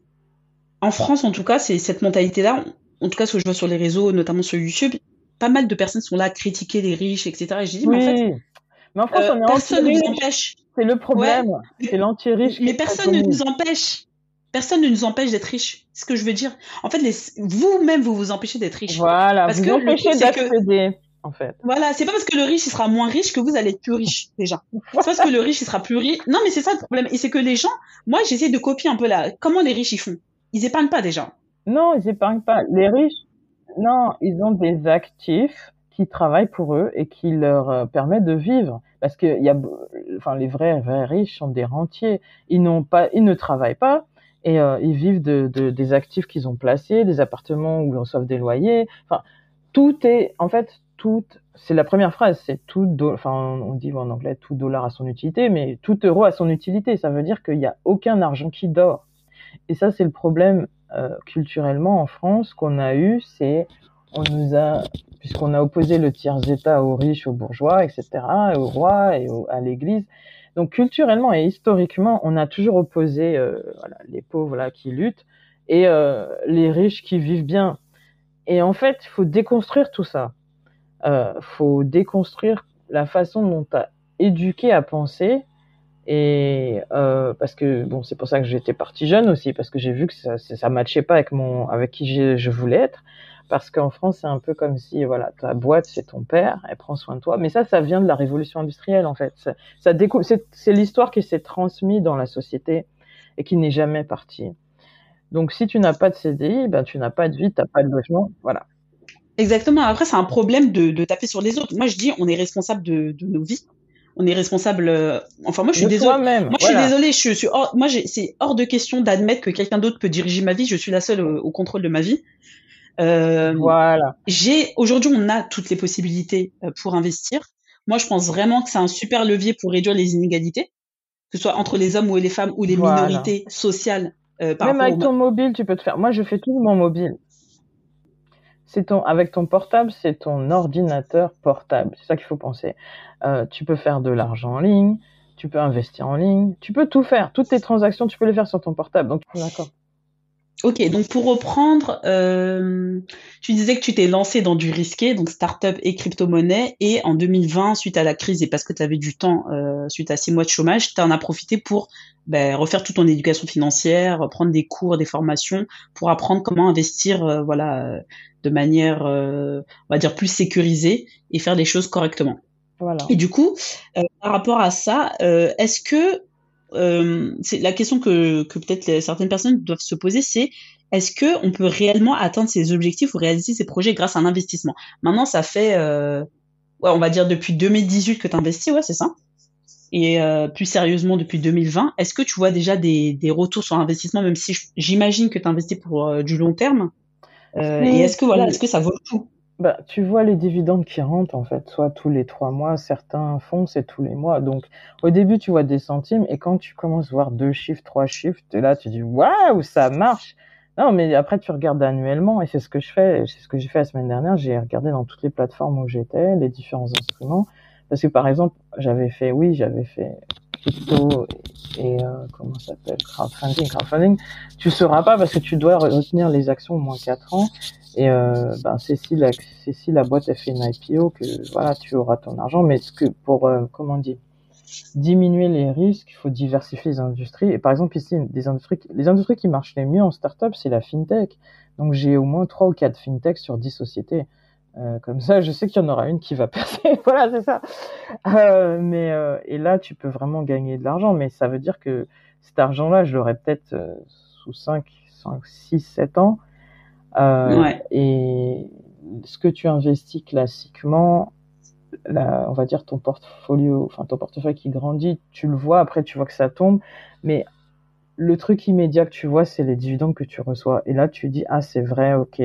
en France, en tout cas, c'est cette mentalité-là. En tout cas, ce que je vois sur les réseaux, notamment sur YouTube, pas mal de personnes sont là à critiquer les riches, etc. Et je dis, oui. mais en fait, mais en France, euh, on est personne ne nous empêche. C'est le problème. Ouais. C'est l'anti-riche. Mais personne ne nous empêche. Personne ne nous empêche d'être riches. C'est ce que je veux dire. En fait, les... vous-même, vous vous empêchez d'être riche. Voilà, parce vous que empêchez d'accéder. En fait. Voilà, c'est pas parce que le riche il sera moins riche que vous allez être plus riche déjà. C'est pas parce que le riche il sera plus riche. Non, mais c'est ça le problème. Et c'est que les gens, moi j'essaie de copier un peu là. Comment les riches ils font Ils épargnent pas déjà. Non, ils épargnent pas. Les riches, non, ils ont des actifs qui travaillent pour eux et qui leur euh, permettent de vivre. Parce que y a, enfin, les vrais, vrais riches sont des rentiers. Ils n'ont pas, ils ne travaillent pas et euh, ils vivent de, de des actifs qu'ils ont placés, des appartements où ils reçoivent des loyers. Enfin, tout est, en fait, tout, c'est la première phrase, c'est tout, enfin, on dit en anglais tout dollar à son utilité, mais tout euro à son utilité. Ça veut dire qu'il n'y a aucun argent qui dort. Et ça, c'est le problème culturellement en France qu'on a eu, c'est on nous a, puisqu'on a opposé le tiers état aux riches, aux bourgeois, etc., et aux rois et à l'Église. Donc culturellement et historiquement, on a toujours opposé euh, voilà, les pauvres là qui luttent et euh, les riches qui vivent bien. Et en fait, il faut déconstruire tout ça euh, faut déconstruire la façon dont tu as éduqué à penser et euh, parce que bon c'est pour ça que j'étais partie jeune aussi parce que j'ai vu que ça ça matchait pas avec mon avec qui je voulais être parce qu'en France c'est un peu comme si voilà ta boîte c'est ton père elle prend soin de toi mais ça ça vient de la révolution industrielle en fait ça, découle c'est c'est l'histoire qui s'est transmise dans la société et qui n'est jamais partie donc si tu n'as pas de CDI ben tu n'as pas de vie t'as pas de logement voilà Exactement. Après, c'est un problème de, taper sur les autres. Moi, je dis, on est responsable de nos vies. On est responsable. euh, Enfin, moi, je suis désolée. Moi, je suis désolée. Je suis hors- moi, j'ai- c'est hors de question d'admettre que quelqu'un d'autre peut diriger ma vie. Je suis la seule au, au contrôle de ma vie. Euh, Voilà. j'ai aujourd'hui, on a toutes les possibilités euh, pour investir. Moi, je pense vraiment que c'est un super levier pour réduire les inégalités, que ce soit entre les hommes ou les femmes ou les Voilà. minorités sociales. euh, par Même avec aux- ton mobile, tu peux te faire. Moi, je fais tout mon mobile. C'est avec ton portable, c'est ton ordinateur portable. C'est ça qu'il faut penser. Euh, tu peux faire de l'argent en ligne, tu peux investir en ligne, tu peux tout faire. Toutes tes transactions, tu peux les faire sur ton portable. Donc, d'accord. Ok, donc pour reprendre, euh, tu disais que tu t'es lancé dans du risqué, donc start-up et crypto-monnaie, et en 2020, suite à la crise et parce que tu avais du temps, euh, suite à six mois de chômage, tu en as profité pour ben, refaire toute ton éducation financière, prendre des cours, des formations, pour apprendre comment investir, euh, voilà, de manière, euh, on va dire, plus sécurisée et faire les choses correctement. Voilà. Et du coup, euh, par rapport à ça, euh, est-ce que euh, c'est la question que, que peut-être certaines personnes doivent se poser, c'est est-ce que on peut réellement atteindre ses objectifs ou réaliser ses projets grâce à un investissement? Maintenant, ça fait, euh, ouais, on va dire depuis 2018 que tu investis, ouais, c'est ça? Et euh, plus sérieusement depuis 2020, est-ce que tu vois déjà des, des retours sur investissement, même si j'imagine que tu investis pour du long terme? Et est-ce que voilà, est-ce que ça vaut le coup? Bah, tu vois les dividendes qui rentrent, en fait, soit tous les trois mois, certains fonds, c'est tous les mois. Donc, au début, tu vois des centimes, et quand tu commences à voir deux chiffres, trois chiffres, là, tu dis, waouh, ça marche! Non, mais après, tu regardes annuellement, et c'est ce que je fais, c'est ce que j'ai fait la semaine dernière, j'ai regardé dans toutes les plateformes où j'étais, les différents instruments, parce que par exemple, j'avais fait, oui, j'avais fait crypto et, et, euh, comment ça s'appelle, crowdfunding, crowdfunding, tu sauras pas parce que tu dois retenir les actions au moins quatre ans, et euh, ben c'est si la boîte a fait une IPO que voilà tu auras ton argent. Mais ce que pour euh, comment dire diminuer les risques il faut diversifier les industries. Et par exemple ici des industries les industries qui marchent les mieux en startup c'est la fintech. Donc j'ai au moins trois ou quatre fintech sur dix sociétés. Euh, comme ça je sais qu'il y en aura une qui va percer. Voilà c'est ça. Euh, mais euh, et là tu peux vraiment gagner de l'argent. Mais ça veut dire que cet argent là je l'aurai peut-être euh, sous 5 5 6 7 ans Ouais. Et ce que tu investis classiquement, la, on va dire ton portfolio, enfin ton portefeuille qui grandit, tu le vois, après tu vois que ça tombe, mais le truc immédiat que tu vois, c'est les dividendes que tu reçois. Et là, tu dis, ah, c'est vrai, ok,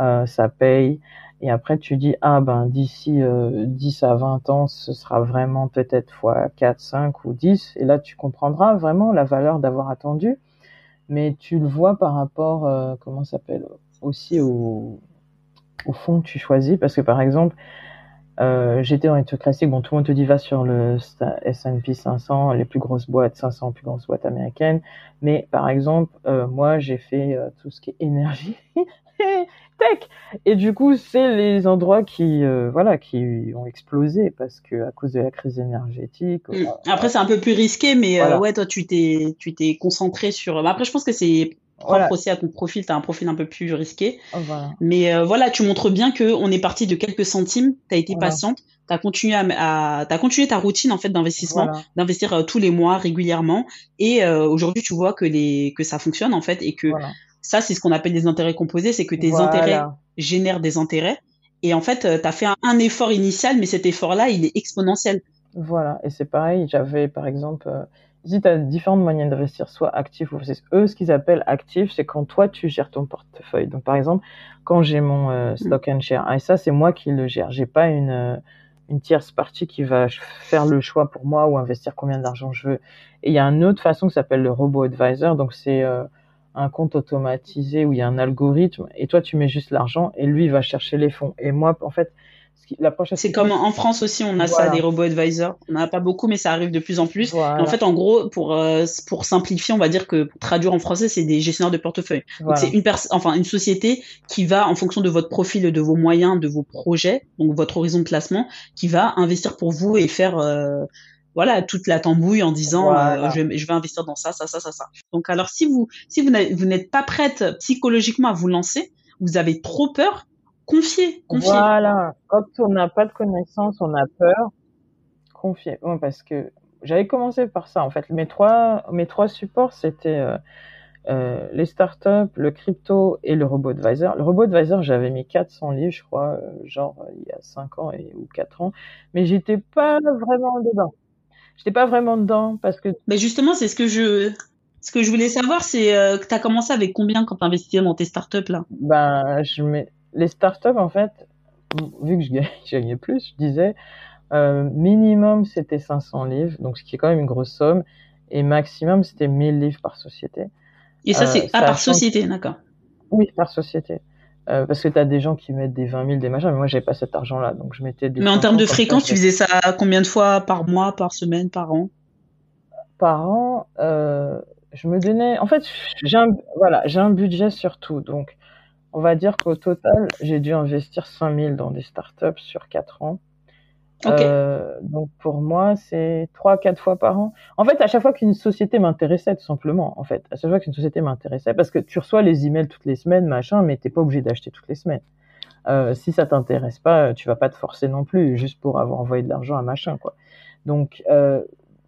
euh, ça paye. Et après, tu dis, ah, ben, d'ici euh, 10 à 20 ans, ce sera vraiment peut-être fois 4, 5 ou 10. Et là, tu comprendras vraiment la valeur d'avoir attendu. Mais tu le vois par rapport, euh, comment ça s'appelle, aussi au, au fond que tu choisis. Parce que, par exemple, euh, j'étais dans les trucs classiques. Bon, tout le monde te dit va sur le S&P 500, les plus grosses boîtes, 500 plus grosses boîtes américaines. Mais par exemple, euh, moi, j'ai fait euh, tout ce qui est énergie, tech. Et du coup, c'est les endroits qui, voilà, qui ont explosé parce que à cause de la crise énergétique. Mm. Après, c'est un peu plus risqué, mais Voilà. ouais, toi, tu t'es, tu t'es concentré sur. bah, après, je pense que c'est propre Voilà. aussi à ton profil. T'as un profil un peu plus risqué, Voilà. mais euh, voilà, tu montres bien que on est parti de quelques centimes. T'as été Voilà. patiente. T'as continué à, continué ta routine en fait d'investissement, d'investir euh, tous les mois régulièrement. Et euh, aujourd'hui, tu vois que les que ça fonctionne en fait et que ça, c'est ce qu'on appelle des intérêts composés, c'est que tes intérêts génèrent des intérêts. Et en fait, tu as fait un, un effort initial, mais cet effort-là, il est exponentiel. Voilà, et c'est pareil, j'avais par exemple, ici tu as différentes moyens d'investir, soit actif ou passif. Eux, ce qu'ils appellent actif, c'est quand toi tu gères ton portefeuille. Donc par exemple, quand j'ai mon euh, stock and share, ah, et ça c'est moi qui le gère, j'ai pas une, euh, une tierce partie qui va faire le choix pour moi ou investir combien d'argent je veux. Et il y a une autre façon qui s'appelle le robot advisor, donc c'est euh, un compte automatisé où il y a un algorithme, et toi tu mets juste l'argent et lui il va chercher les fonds. Et moi, en fait, C'est comme en France aussi, on a ça, des robots advisors. On n'en a pas beaucoup, mais ça arrive de plus en plus. Voilà. En fait, en gros, pour, euh, pour simplifier, on va dire que pour traduire en français, c'est des gestionnaires de portefeuille. Voilà. c'est une enfin une société qui va, en fonction de votre profil, de vos moyens, de vos projets, donc votre horizon de classement, qui va investir pour vous et faire euh, voilà toute la tambouille en disant Voilà. euh, je, vais- je vais investir dans ça, ça, ça, ça, ça. Donc alors si vous si vous n'êtes pas prête psychologiquement à vous lancer, vous avez trop peur, confiez, confiez. Voilà. Quand on n'a pas de connaissances, on a peur. Confier. Ouais, parce que j'avais commencé par ça. En fait, mes trois, mes trois supports, c'était euh, euh, les startups, le crypto et le robot advisor. Le robot advisor, j'avais mis 400 livres, je crois, euh, genre il y a 5 ans et, ou 4 ans, mais j'étais pas vraiment dedans. J'étais pas vraiment dedans parce que. Mais justement, c'est ce que je, ce que je voulais savoir, c'est euh, que tu as commencé avec combien quand tu investissais dans tes startups là? Ben, je mets les startups en fait, vu que je gagnais plus, je disais euh, minimum c'était 500 livres, donc ce qui est quand même une grosse somme, et maximum c'était 1000 livres par société. Et ça, c'est euh, ah, par société, d'accord. Oui, par société. Euh, parce que tu as des gens qui mettent des 20 000, des machins, mais moi, j'avais pas cet argent-là. Donc, je mettais des. Mais en termes de fréquence, tu faisais ça combien de fois par mois, par semaine, par an? Par an, je me donnais. En fait, j'ai un, voilà, un budget sur tout. Donc, on va dire qu'au total, j'ai dû investir 5 000 dans des startups sur 4 ans. Euh, donc pour moi, c'est trois, quatre fois par an. En fait, à chaque fois qu'une société m'intéressait, tout simplement, en fait, à chaque fois qu'une société m'intéressait, parce que tu reçois les emails toutes les semaines, machin, mais t'es pas obligé d'acheter toutes les semaines. Euh, si ça t'intéresse pas, tu vas pas te forcer non plus, juste pour avoir envoyé de l'argent à machin, quoi. Donc euh,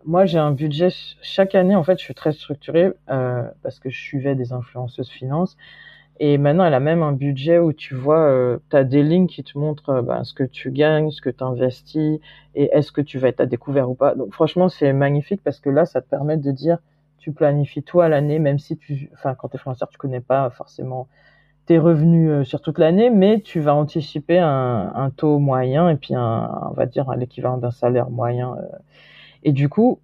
moi, j'ai un budget chaque année. En fait, je suis très structuré euh, parce que je suivais des influenceuses finances. Et maintenant, elle a même un budget où tu vois, euh, tu as des lignes qui te montrent euh, ben, ce que tu gagnes, ce que tu investis et est-ce que tu vas être à découvert ou pas. Donc franchement, c'est magnifique parce que là, ça te permet de dire, tu planifies toi l'année, même si tu, enfin, quand tu es freelancer, tu connais pas forcément tes revenus euh, sur toute l'année, mais tu vas anticiper un, taux moyen et puis un, on va dire l'équivalent d'un salaire moyen. Et du coup,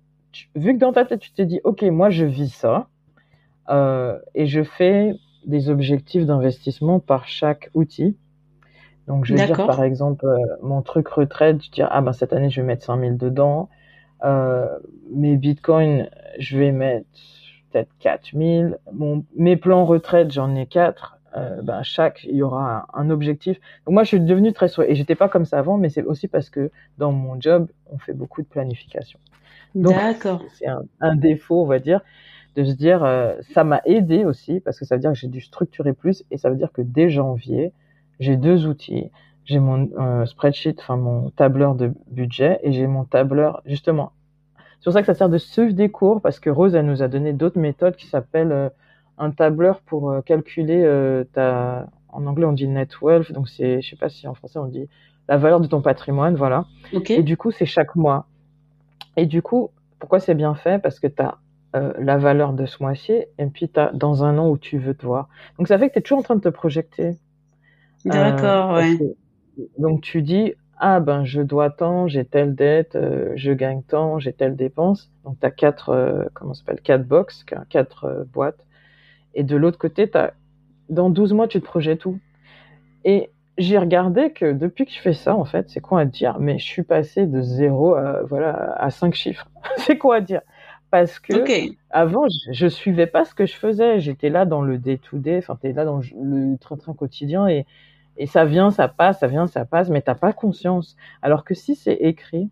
vu que dans ta tête, tu t'es dit, OK, moi, je vis ça, et je fais des objectifs d'investissement par chaque outil. Donc, je vais dire, par exemple, euh, mon truc retraite, je dis, ah ben, cette année, je vais mettre 5000 dedans. Euh, mes bitcoins, je vais mettre peut-être 4000. Mon, mes plans retraite, j'en ai quatre. Euh, ben, chaque, il y aura un, objectif. Donc, moi, je suis devenu très souhait. Et j'étais pas comme ça avant, mais c'est aussi parce que dans mon job, on fait beaucoup de planification. D'accord. C'est un, un, défaut, on va dire de se dire, euh, ça m'a aidé aussi parce que ça veut dire que j'ai dû structurer plus et ça veut dire que dès janvier, j'ai deux outils. J'ai mon euh, spreadsheet, enfin mon tableur de budget et j'ai mon tableur justement. C'est pour ça que ça sert de suivre des cours parce que Rose elle nous a donné d'autres méthodes qui s'appellent euh, un tableur pour calculer ta, en anglais on dit net wealth, donc c'est, je sais pas si en français on dit la valeur de ton patrimoine, voilà. Et du coup c'est chaque mois. Et du coup pourquoi c'est bien fait? Parce que tu as euh, la valeur de ce mois-ci, et puis as dans un an où tu veux te voir. Donc ça fait que tu es toujours en train de te projeter. D'accord, euh, ouais. donc tu dis, ah ben je dois tant, j'ai telle dette, euh, je gagne tant, j'ai telle dépense. Donc tu as quatre, comment s'appelle, quatre box, quatre boîtes. Et de l'autre côté, as, dans 12 mois, tu te projettes tout. Et j'ai regardé que depuis que je fais ça, en fait, c'est quoi à dire? Mais je suis passé de zéro à, voilà, à cinq chiffres. c'est quoi à dire? Parce que avant je, je, suivais pas ce que je faisais. J'étais là dans le day to day enfin t'es là dans le train-train quotidien et et ça vient ça passe ça vient ça passe mais t'as pas conscience. Alors que si c'est écrit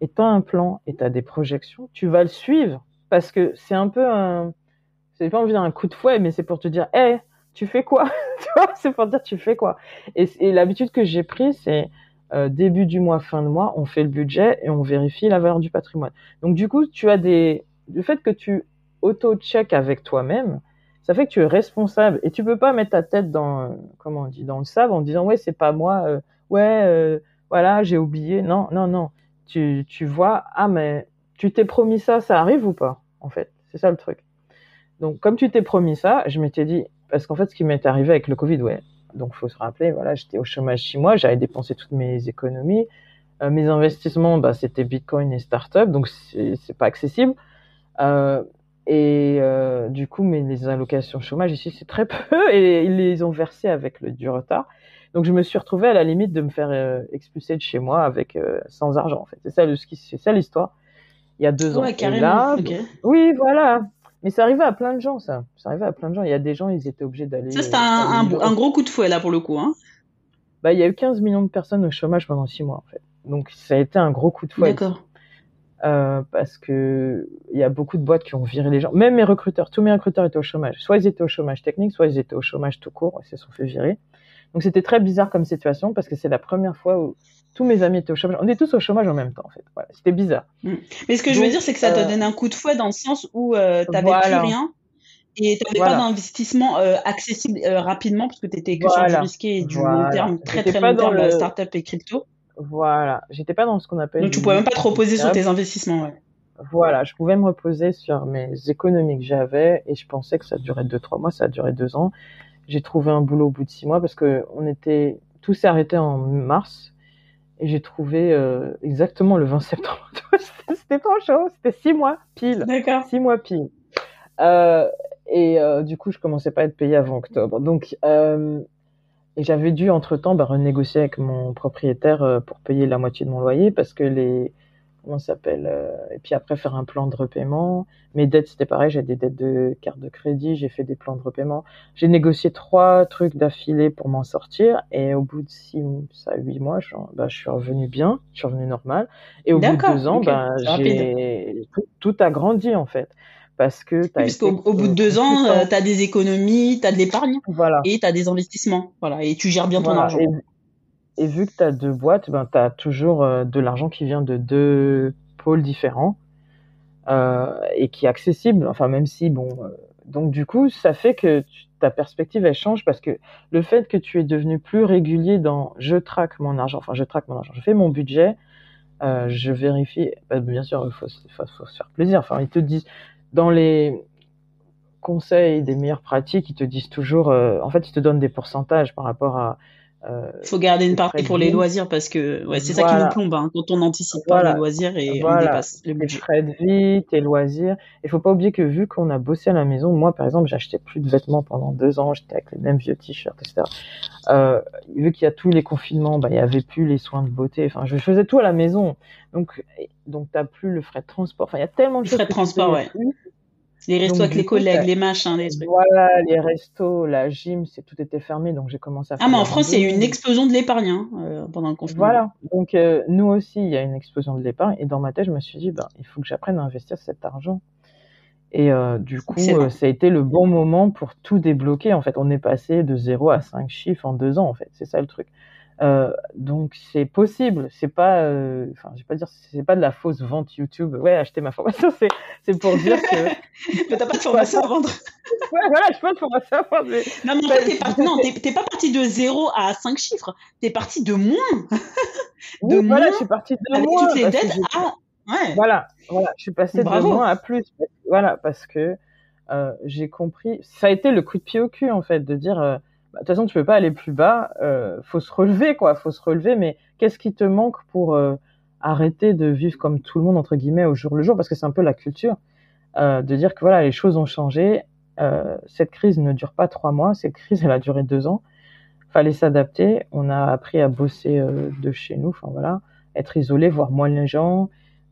et t'as un plan et t'as des projections tu vas le suivre. Parce que c'est un peu un c'est pas envie d'un coup de fouet mais c'est pour te dire hé tu fais quoi? Tu vois c'est pour dire tu fais quoi? Et, et l'habitude que j'ai pris c'est euh, début du mois, fin de mois, on fait le budget et on vérifie la valeur du patrimoine. Donc du coup, tu as des, le fait que tu auto-check avec toi-même, ça fait que tu es responsable et tu peux pas mettre ta tête dans, comment on dit, dans le sable en disant ouais c'est pas moi, euh, ouais euh, voilà j'ai oublié. Non non non, tu tu vois ah mais tu t'es promis ça, ça arrive ou pas en fait, c'est ça le truc. Donc comme tu t'es promis ça, je m'étais dit parce qu'en fait ce qui m'est arrivé avec le Covid ouais, donc faut se rappeler voilà j'étais au chômage six mois, j'avais dépensé toutes mes économies, euh, mes investissements bah c'était Bitcoin et start-up donc c'est pas accessible. Euh, et euh, du coup, mais les allocations chômage ici, c'est très peu et ils les ont versées avec le, du retard. Donc, je me suis retrouvée à la limite de me faire euh, expulser de chez moi avec euh, sans argent. En fait, c'est ça le c'est ça l'histoire. Il y a deux ans. Carrément, Oui, voilà. Mais ça arrivait à plein de gens, ça. Ça arrivait à plein de gens. Il y a des gens, ils étaient obligés d'aller. Ça, c'était un, un, un, gros coup de fouet là pour le coup. Hein. Bah, il y a eu 15 millions de personnes au chômage pendant six mois en fait. Donc, ça a été un gros coup de fouet. D'accord. Euh, parce que il y a beaucoup de boîtes qui ont viré les gens. Même mes recruteurs, tous mes recruteurs étaient au chômage. Soit ils étaient au chômage technique, soit ils étaient au chômage tout court et se sont fait virer. Donc c'était très bizarre comme situation parce que c'est la première fois où tous mes amis étaient au chômage. On est tous au chômage en même temps en fait. Voilà, c'était bizarre. Mm. Mais ce que je veux dire, c'est que ça te euh, donne un coup de fouet dans le sens où euh, t'avais plus rien Et tu n'avais pas d'investissement accessible rapidement parce que tu étais que sur du risqué et du long terme, très très long terme, le... startup et crypto. Voilà, j'étais pas dans ce qu'on appelle. Donc tu pouvais même pas te reposer sur tes investissements, ouais. Voilà, je pouvais me reposer sur mes économies que j'avais et je pensais que ça durait deux trois mois, ça a duré deux ans. J'ai trouvé un boulot au bout de six mois parce que on était tout s'est arrêté en mars et j'ai trouvé euh, exactement le 20 septembre. c'était trop chaud, c'était six mois pile. D'accord. Six mois pile. Euh, et euh, du coup, je commençais pas à être payé avant octobre. Donc, euh, et j'avais dû entre temps bah, renégocier avec mon propriétaire euh, pour payer la moitié de mon loyer parce que les comment s'appelle euh, et puis après faire un plan de repaiement. Mes dettes c'était pareil j'ai des dettes de carte de crédit j'ai fait des plans de repaiement. J'ai négocié trois trucs d'affilée pour m'en sortir et au bout de six ça huit mois je, bah, je suis revenu bien je suis revenu normal et au bout de deux ans bah, j'ai tout, tout, a grandi en fait parce que tu au bout de deux ans, euh, tu as des économies, tu as de l'épargne voilà. et tu as des investissements. Voilà, et tu gères bien ton argent. Et, vu que tu as deux boîtes, ben, tu as toujours euh, de l'argent qui vient de deux pôles différents euh, et qui est accessible. Enfin, même si, bon. Euh, donc, du coup, ça fait que ta perspective, elle change parce que le fait que tu es devenu plus régulier dans je traque mon argent, enfin, je traque mon argent, je fais mon budget, je vérifie, bien sûr, il faut, faut, faut, se faire plaisir. Enfin, ils te disent, dans les conseils des meilleures pratiques, ils te disent toujours, euh, en fait, ils te donnent des pourcentages par rapport à. Euh, Il faut garder une partie pour les loisirs parce que ouais, c'est ça qui nous plombe hein, quand on n'anticipe pas les loisirs et on dépasse le budget. Les frais de vie, tes loisirs. Il faut pas oublier que vu qu'on a bossé à la maison, moi par exemple, j'achetais plus de vêtements pendant deux ans, j'étais avec les mêmes vieux t-shirts, etc. Euh, vu qu'il y a tous les confinements, bah, il y avait plus les soins de beauté. Enfin, je faisais tout à la maison, donc donc t'as plus le frais de transport. Enfin, il y a tellement de le frais de transport, ouais. Les restos avec les collègues, les machins, les trucs. Voilà, les restos, la gym, c'est tout était fermé, donc j'ai commencé à. Ah, mais en France, il y a eu une explosion de l'épargne hein, euh, pendant le confinement. Voilà, donc euh, nous aussi, il y a une explosion de l'épargne, et dans ma tête, je me suis dit, ben, il faut que j'apprenne à investir cet argent. Et euh, du coup, ça a été le bon moment pour tout débloquer. En fait, on est passé de 0 à 5 chiffres en deux ans, en fait. C'est ça le truc. Euh, donc c'est possible, c'est pas, euh, enfin je vais pas dire, c'est pas de la fausse vente YouTube. Ouais, acheter ma formation, c'est c'est pour dire que. mais t'as pas de formation à vendre. ouais, voilà, je pas de formation à vendre. Mais... Non, mais en fait, t'es parti, non, t'es pas parti de 0 à 5 chiffres, t'es parti de moins. de oui, moins. Voilà, je suis parti de avec moins. toutes les dettes à. Ouais. Voilà, voilà, je suis passé de moins à plus. Voilà, parce que euh, j'ai compris. Ça a été le coup de pied au cul en fait, de dire bah, de toute façon, tu peux pas aller plus bas. Euh, faut se relever, quoi. Faut se relever. Mais qu'est-ce qui te manque pour euh, arrêter de vivre comme tout le monde entre guillemets au jour le jour? Parce que c'est un peu la culture euh, de dire que voilà, les choses ont changé. Euh, cette crise ne dure pas trois mois. Cette crise, elle a duré deux ans. Fallait s'adapter. On a appris à bosser de chez nous. Enfin voilà, être isolé, voir moins les gens.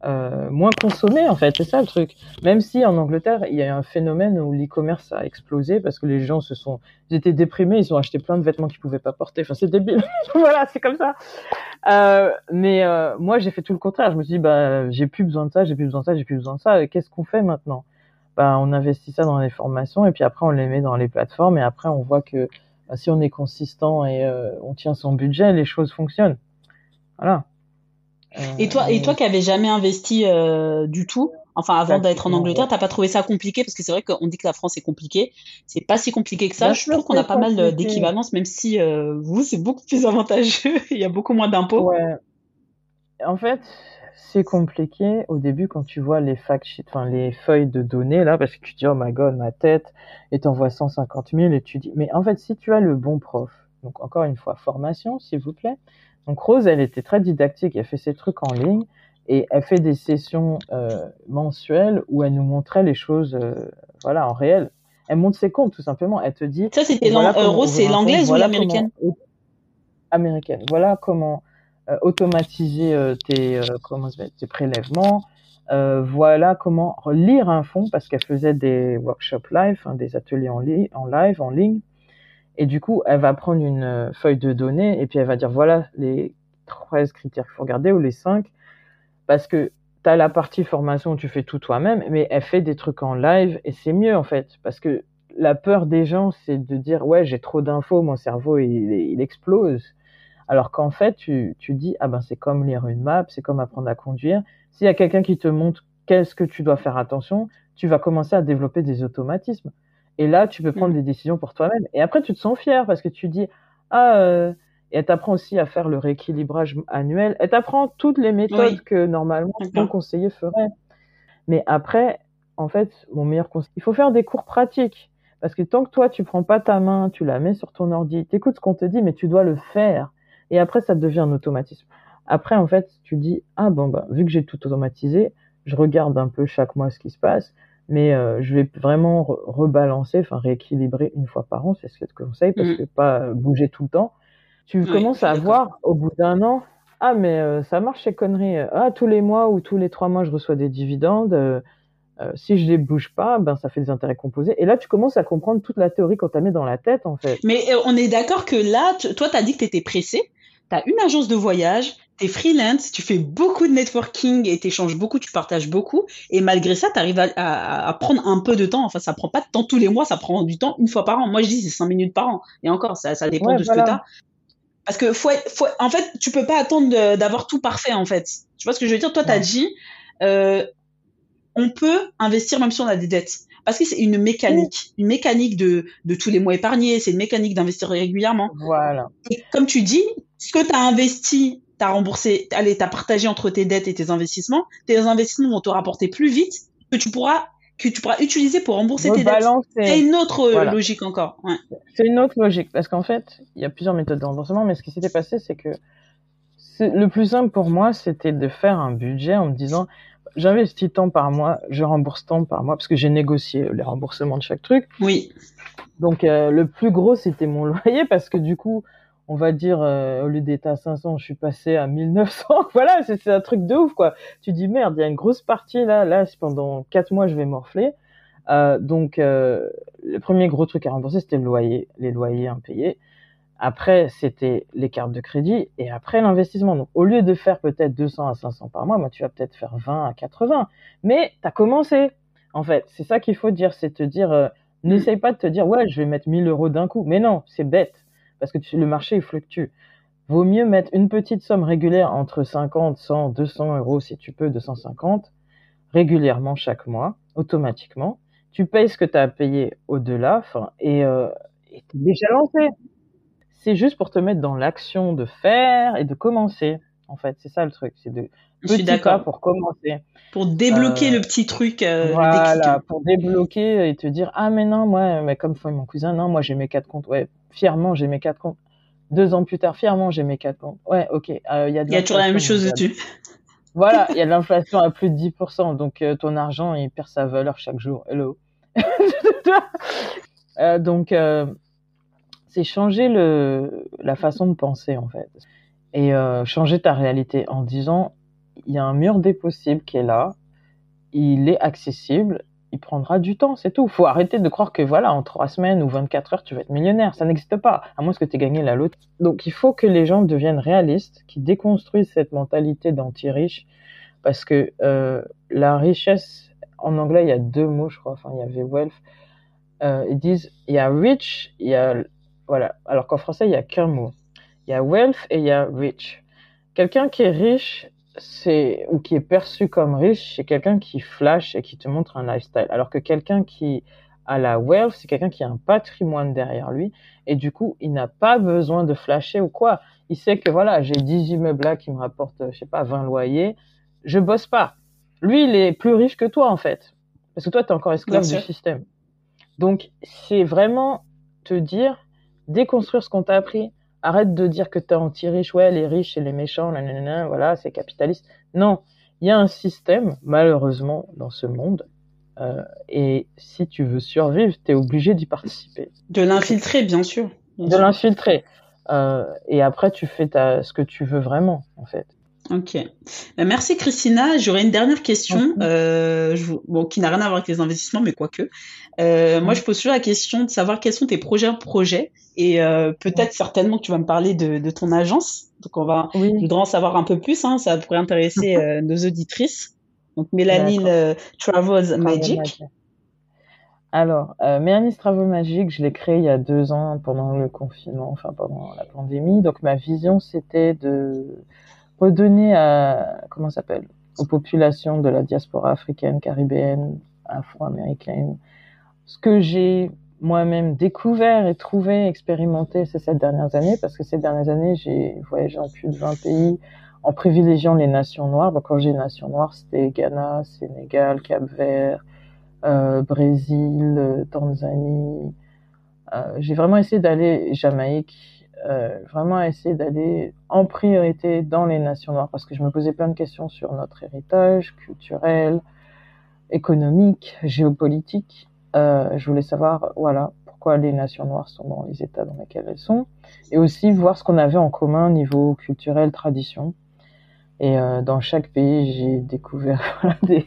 Euh, moins consommé en fait, c'est ça le truc. Même si en Angleterre il y a un phénomène où l'e-commerce a explosé parce que les gens se sont, ils étaient déprimés, ils ont acheté plein de vêtements qu'ils pouvaient pas porter. Enfin c'est débile, voilà c'est comme ça. Euh, mais euh, moi j'ai fait tout le contraire. Je me suis dit bah j'ai plus besoin de ça, j'ai plus besoin de ça, j'ai plus besoin de ça. Qu'est-ce qu'on fait maintenant? Bah on investit ça dans les formations et puis après on les met dans les plateformes et après on voit que bah, si on est consistant et on tient son budget, les choses fonctionnent. Voilà. Et toi, et toi qui avais jamais investi euh, du tout, enfin avant d'être en Angleterre, t'as pas trouvé ça compliqué? Parce que c'est vrai qu'on dit que la France est compliquée. C'est pas si compliqué que ça. je trouve qu'on a pas mal d'équivalence, même si euh, vous c'est beaucoup plus avantageux. Il y a beaucoup moins d'impôts. Ouais. En fait, c'est compliqué au début quand tu vois les fact enfin les feuilles de données là, parce que tu dis oh my god ma tête, et t'envoies 150 000 et tu dis mais en fait si tu as le bon prof, donc encore une fois formation s'il vous plaît donc Rose, elle était très didactique, elle fait ses trucs en ligne et elle fait des sessions euh, mensuelles où elle nous montrait les choses, euh, voilà, en réel. Elle montre ses comptes tout simplement. Elle te dit. Ça c'était dans Rose, c'est l'anglaise ou l'américaine? Américaine. Voilà comment euh, automatiser euh, tes comment tes prélèvements. voilà comment lire un fonds parce qu'elle faisait des workshops live, hein, des ateliers en, en live, en ligne. Et du coup, elle va prendre une euh, feuille de données et puis elle va dire voilà les 13 critères qu'il faut regarder ou les 5 parce que tu as la partie formation où tu fais tout toi-même, mais elle fait des trucs en live et c'est mieux en fait parce que la peur des gens, c'est de dire ouais j'ai trop d'infos, mon cerveau il, il explose. Alors qu'en fait, tu, tu dis ah ben c'est comme lire une map, c'est comme apprendre à conduire. S'il y a quelqu'un qui te montre qu'est-ce que tu dois faire attention, tu vas commencer à développer des automatismes. Et là, tu peux prendre mm. des décisions pour toi-même. Et après, tu te sens fier parce que tu dis, ah, euh, et elle t'apprend aussi à faire le rééquilibrage annuel. Elle t'apprend toutes les méthodes que normalement ton conseiller ferait. Mais après, en fait, mon meilleur conseil, il faut faire des cours pratiques. Parce que tant que toi, tu prends pas ta main, tu la mets sur ton ordi, t'écoutes ce qu'on te dit, mais tu dois le faire. Et après, ça devient un automatisme. Après, en fait, tu dis, ah bon, bah, vu que j'ai tout automatisé, je regarde un peu chaque mois ce qui se passe, mais euh, je vais vraiment rebalancer, enfin rééquilibrer une fois par an, c'est ce que je te conseille, parce mmh. que pas bouger tout le temps. Tu commences à voir au bout d'un an, ah mais euh, ça marche ces conneries, ah tous les mois ou tous les trois mois je reçois des dividendes, euh, si je les bouge pas, ben ça fait des intérêts composés. Et là tu commences à comprendre toute la théorie qu'on t'a mis dans la tête en fait. Mais on est d'accord que là, toi tu as dit que tu étais pressé, tu as une agence de voyage, tu es freelance, tu fais beaucoup de networking et tu échanges beaucoup, tu partages beaucoup. Et malgré ça, tu arrives à, prendre un peu de temps. Enfin, ça prend pas de temps tous les mois, ça prend du temps une fois par an. Moi, je dis c'est cinq minutes par an. Et encore, ça, ça dépend de ce que tu as. Parce que faut, faut, en fait, tu peux pas attendre d'avoir tout parfait, en fait. Tu vois ce que je veux dire? Toi, tu as dit, euh, on peut investir même si on a des dettes. Parce que c'est une mécanique, une mécanique de, de tous les mois épargnés, c'est une mécanique d'investir régulièrement. Voilà. Et comme tu dis, ce que tu as investi, tu as remboursé, allez, tu as partagé entre tes dettes et tes investissements, tes investissements vont te rapporter plus vite que tu pourras que tu pourras utiliser pour rembourser tes dettes. C'est une autre euh, logique encore. Ouais. C'est une autre logique parce qu'en fait, il y a plusieurs méthodes de remboursement, mais ce qui s'était passé, c'est que le plus simple pour moi, c'était de faire un budget en me disant j'investis tant par mois, je rembourse tant par mois, parce que j'ai négocié les remboursements de chaque truc. Oui. Donc euh, le plus gros, c'était mon loyer, parce que du coup, on va dire, euh, au lieu d'être à 500, je suis passé à 1900. voilà, c'est un truc de ouf, quoi. Tu dis, merde, il y a une grosse partie là, là, pendant quatre mois, je vais morfler. Euh, donc, le premier gros truc à rembourser, c'était le loyer, les loyers impayés. Après, c'était les cartes de crédit et après l'investissement. Donc, au lieu de faire peut-être 200 à 500 par mois, moi, tu vas peut-être faire 20 à 80. Mais tu as commencé. En fait, c'est ça qu'il faut dire, c'est te dire, euh, n'essaye pas de te dire, ouais, je vais mettre 1000 euros d'un coup. Mais non, c'est bête parce que le marché il fluctue. Vaut mieux mettre une petite somme régulière entre 50, 100, 200 euros si tu peux, 250 régulièrement chaque mois, automatiquement. Tu payes ce que tu as payé au-delà, et euh, es déjà lancé. C'est juste pour te mettre dans l'action de faire et de commencer. En fait, c'est ça le truc, c'est de je suis d'accord pour commencer. Pour débloquer euh, le petit truc. Euh, voilà, pour débloquer et te dire ah mais non moi mais comme fait mon cousin non moi j'ai mes quatre comptes ouais fièrement j'ai mes quatre comptes. Deux ans plus tard fièrement j'ai mes quatre comptes. Ouais ok euh, il y a. Il y a toujours la même chose dessus. Voilà il y a de l'inflation à plus de 10% donc ton argent il perd sa valeur chaque jour. Hello. donc c'est changer le la façon de penser en fait et changer ta réalité en disant il y a un mur des possibles qui est là, il est accessible, il prendra du temps, c'est tout. Faut arrêter de croire que voilà, en trois semaines ou 24 heures, tu vas être millionnaire. Ça n'existe pas, à moins que tu aies gagné la loterie. Donc il faut que les gens deviennent réalistes, qui déconstruisent cette mentalité d'anti-riche, parce que euh, la richesse, en anglais, il y a deux mots, je crois, enfin, il y avait wealth. Euh, ils disent, il y a rich, il y a, voilà, alors qu'en français, il y a qu'un mot. Il y a wealth et il y a rich. Quelqu'un qui est riche, c'est ou qui est perçu comme riche, c'est quelqu'un qui flash et qui te montre un lifestyle. Alors que quelqu'un qui a la wealth, c'est quelqu'un qui a un patrimoine derrière lui et du coup, il n'a pas besoin de flasher ou quoi. Il sait que voilà, j'ai 10 immeubles là qui me rapportent, je sais pas, 20 loyers, je bosse pas. Lui, il est plus riche que toi en fait, parce que toi, tu es encore esclave du système. Donc, c'est vraiment te dire, déconstruire ce qu'on t'a appris, Arrête de dire que tu es anti-riche, ouais, les riches, c'est les méchants, voilà, c'est capitaliste. Non, il y a un système, malheureusement, dans ce monde. Euh, et si tu veux survivre, tu es obligé d'y participer. De l'infiltrer, bien sûr. de l'infiltrer. Euh, et après, tu fais ta, ce que tu veux vraiment, en fait. Ok. Ben, merci Christina. J'aurais une dernière question, euh, bon, qui n'a rien à voir avec les investissements, mais quoique. Euh, Moi, je pose toujours la question de savoir quels sont tes projets projets. Et euh, peut-être certainement que tu vas me parler de, de ton agence. Donc, on va, oui. je voudrais en savoir un peu plus. Hein, ça pourrait intéresser euh, nos auditrices. Donc, Mélanie Travels Magic. Alors, euh, Mélanie Travel Magic, je l'ai créé il y a deux ans pendant le confinement, enfin pendant la pandémie. Donc, ma vision, c'était de redonner à, comment s'appelle, aux populations de la diaspora africaine, caribéenne, afro-américaine, ce que j'ai moi-même découvert et trouvé, expérimenté ces sept dernières années, parce que ces dernières années, j'ai voyagé en plus de 20 pays en privilégiant les nations noires. Donc, quand j'ai nations noires, c'était Ghana, Sénégal, Cap-Vert, euh, Brésil, Tanzanie. Euh, j'ai vraiment essayé d'aller Jamaïque, euh, vraiment essayé d'aller en priorité dans les nations noires, parce que je me posais plein de questions sur notre héritage culturel, économique, géopolitique. Euh, je voulais savoir, voilà, pourquoi les nations noires sont dans les états dans lesquels elles sont, et aussi voir ce qu'on avait en commun niveau culturel, tradition. Et euh, dans chaque pays, j'ai découvert des,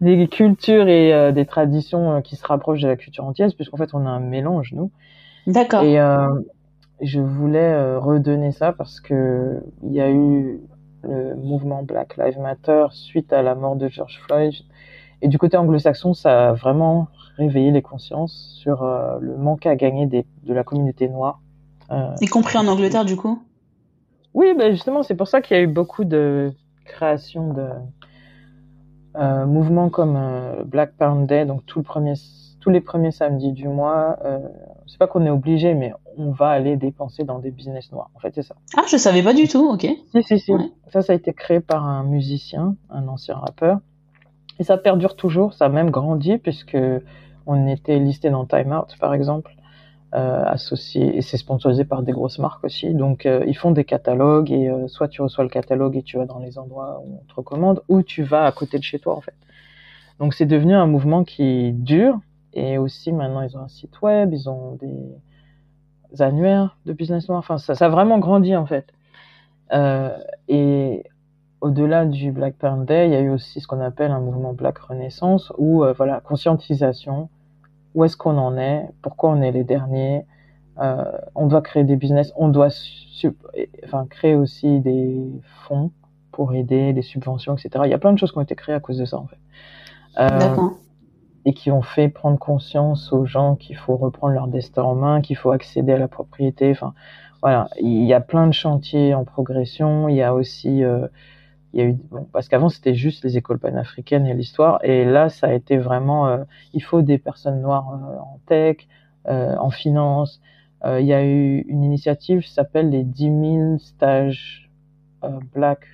des, cultures et euh, des traditions qui se rapprochent de la culture antillaise, puisqu'en fait, on a un mélange, nous. D'accord. Et euh, je voulais redonner ça parce que il y a eu le mouvement Black Lives Matter suite à la mort de George Floyd. Et du côté anglo-saxon, ça a vraiment réveiller les consciences sur euh, le manque à gagner des, de la communauté noire. Euh, y compris en Angleterre, du coup? Oui, ben justement, c'est pour ça qu'il y a eu beaucoup de créations de euh, mouvements comme euh, Black Pound Day, donc tout le premier, tous les premiers samedis du mois. Euh, c'est pas qu'on est obligé, mais on va aller dépenser dans des business noirs. En fait, c'est ça. Ah, je savais pas du tout, ok. Si, si, si. Ouais. Ça, ça a été créé par un musicien, un ancien rappeur. Et ça perdure toujours, ça a même grandi puisque on était listé dans Time Out, par exemple, euh, associé, et c'est sponsorisé par des grosses marques aussi. Donc, euh, ils font des catalogues, et euh, soit tu reçois le catalogue et tu vas dans les endroits où on te recommande, ou tu vas à côté de chez toi, en fait. Donc, c'est devenu un mouvement qui dure, et aussi maintenant, ils ont un site web, ils ont des annuaires de business noir. Enfin, ça, ça a vraiment grandi, en fait. Euh, et au-delà du Black Panther Day, il y a eu aussi ce qu'on appelle un mouvement Black Renaissance, où euh, voilà conscientisation, où est-ce qu'on en est, pourquoi on est les derniers, euh, on doit créer des business, on doit enfin créer aussi des fonds pour aider, des subventions, etc. Il y a plein de choses qui ont été créées à cause de ça en fait, euh, et qui ont fait prendre conscience aux gens qu'il faut reprendre leur destin en main, qu'il faut accéder à la propriété. Enfin voilà, il y a plein de chantiers en progression. Il y a aussi euh, il y a eu parce qu'avant c'était juste les écoles panafricaines et l'histoire et là ça a été vraiment euh, il faut des personnes noires euh, en tech en finance il y a eu une initiative qui s'appelle les 10 000 stages black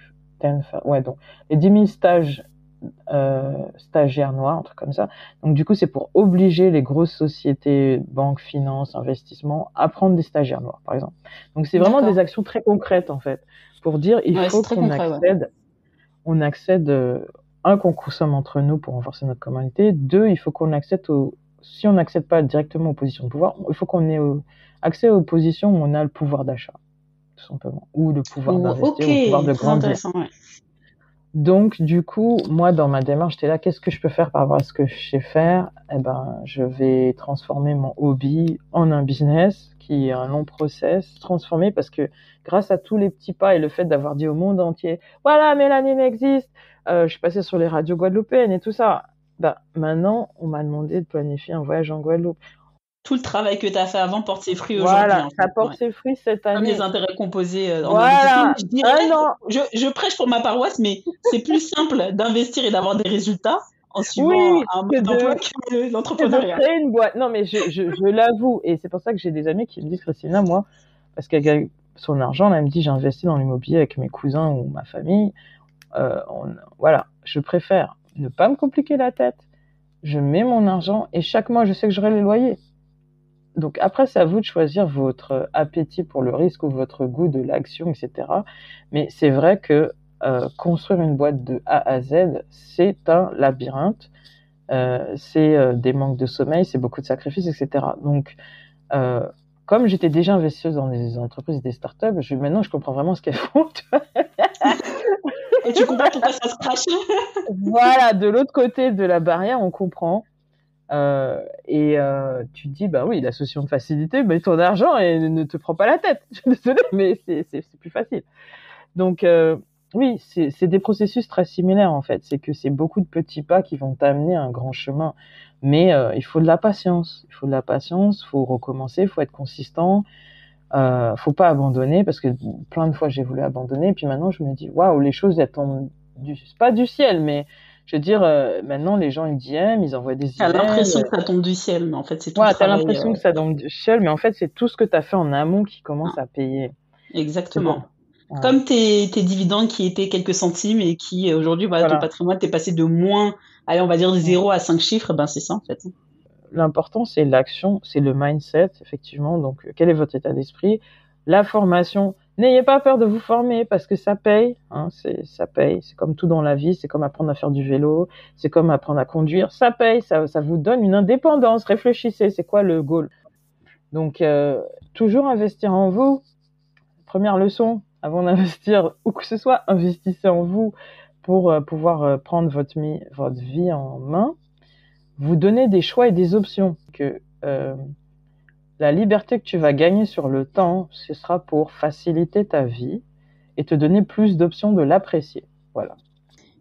10 ouais donc les 10 000 stages stagiaires noirs un truc comme ça donc du coup c'est pour obliger les grosses sociétés banques finances investissements à prendre des stagiaires noirs par exemple donc c'est vraiment des actions très concrètes en fait pour dire il ouais, faut qu'on accède ouais on accède, un, qu'on consomme entre nous pour renforcer notre communauté. Deux, il faut qu'on accède au, si on n'accède pas directement aux positions de pouvoir, il faut qu'on ait accès aux positions où on a le pouvoir d'achat, tout simplement, ou le pouvoir oh, d'investir, okay. ou le pouvoir de grandir. Donc, du coup, moi, dans ma démarche, j'étais là, qu'est-ce que je peux faire par rapport à ce que je sais faire? Eh ben, je vais transformer mon hobby en un business qui est un long process, transformer parce que grâce à tous les petits pas et le fait d'avoir dit au monde entier, voilà, Mélanie existe, euh, je suis passée sur les radios guadeloupéennes et tout ça. Ben, maintenant, on m'a demandé de planifier un voyage en Guadeloupe. Tout le travail que tu as fait avant porte ses fruits aujourd'hui. Voilà, ça porte ouais. ses fruits cette année. Comme les intérêts composés. Euh, voilà. Je, dirais, je, je, prêche pour ma paroisse, mais c'est plus simple d'investir et d'avoir des résultats en suivant oui, un mode d'emploi que l'entrepreneuriat. créer une boîte. Non, mais je, je, je l'avoue. Et c'est pour ça que j'ai des amis qui me disent, Christina, moi, parce qu'elle gagne son argent, elle me dit, j'ai investi dans l'immobilier avec mes cousins ou ma famille. Euh, on, voilà, je préfère ne pas me compliquer la tête. Je mets mon argent et chaque mois, je sais que j'aurai les loyers. Donc après, c'est à vous de choisir votre appétit pour le risque ou votre goût de l'action, etc. Mais c'est vrai que euh, construire une boîte de A à Z, c'est un labyrinthe. Euh, c'est euh, des manques de sommeil, c'est beaucoup de sacrifices, etc. Donc, euh, comme j'étais déjà investisseuse dans des entreprises des startups, je, maintenant je comprends vraiment ce qu'elles font. et tu comprends pourquoi ça se crache. voilà, de l'autre côté de la barrière, on comprend. Euh, et euh, tu te dis, bah oui, la solution de facilité, mets ton argent et ne te prends pas la tête. Mais c'est plus facile. Donc, euh, oui, c'est des processus très similaires en fait. C'est que c'est beaucoup de petits pas qui vont t'amener à un grand chemin. Mais il faut de la patience. Il faut de la patience. Il faut recommencer. Il faut être consistant. Euh, faut pas abandonner parce que plein de fois j'ai voulu abandonner. Et puis maintenant je me dis waouh, les choses elles tombent du pas du ciel, mais je veux dire, euh, maintenant, les gens, ils DM, ils envoient des emails. T'as l'impression que ça tombe du ciel, mais en fait, c'est tout Ouais, t'as l'impression euh, que ça tombe du ciel, mais en fait, c'est tout ce que t'as fait en amont qui commence à payer. Exactement. Ouais. Comme tes, tes dividendes qui étaient quelques centimes et qui, euh, aujourd'hui, voilà, Voilà. ton patrimoine, t'es passé de moins, allez, on va dire de 0 à 5 chiffres, ben c'est ça, en fait. L'important, c'est l'action, c'est le mindset, effectivement. Donc, euh, quel est votre état d'esprit? La formation. N'ayez pas peur de vous former parce que ça paye. Hein, c'est, ça paye. C'est comme tout dans la vie. C'est comme apprendre à faire du vélo. C'est comme apprendre à conduire. Ça paye. Ça, vous donne une indépendance. Réfléchissez. C'est quoi le goal? Donc, euh, toujours investir en vous. Première leçon, avant d'investir où que ce soit, investissez en vous pour euh, pouvoir euh, prendre votre, vie en main. Vous donnez des choix et des options. La liberté que tu vas gagner sur le temps, ce sera pour faciliter ta vie et te donner plus d'options de l'apprécier. Voilà.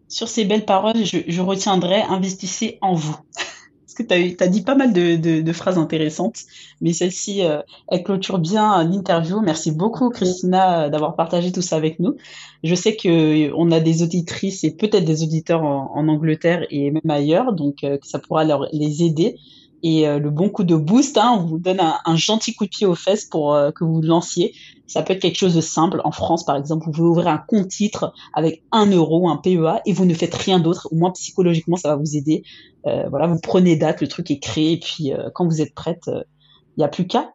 Sur ces belles paroles, je, retiendrai investissez en vous. Parce que tu as, dit pas mal de, phrases intéressantes, mais celle-ci, euh, elle clôture bien l'interview. Merci beaucoup, Christina, euh, d'avoir partagé tout ça avec nous. Je sais que euh, on a des auditrices et peut-être des auditeurs en, Angleterre et même ailleurs, donc euh, ça pourra leur, les aider. Et euh, le bon coup de boost, hein, on vous donne un, un gentil coup de pied aux fesses pour euh, que vous lanciez. Ça peut être quelque chose de simple. En France, par exemple, vous pouvez ouvrir un compte titre avec un euro, un PEA, et vous ne faites rien d'autre. Au moins psychologiquement, ça va vous aider. Euh, voilà, vous prenez date, le truc est créé, et puis euh, quand vous êtes prête, il n'y a plus qu'à.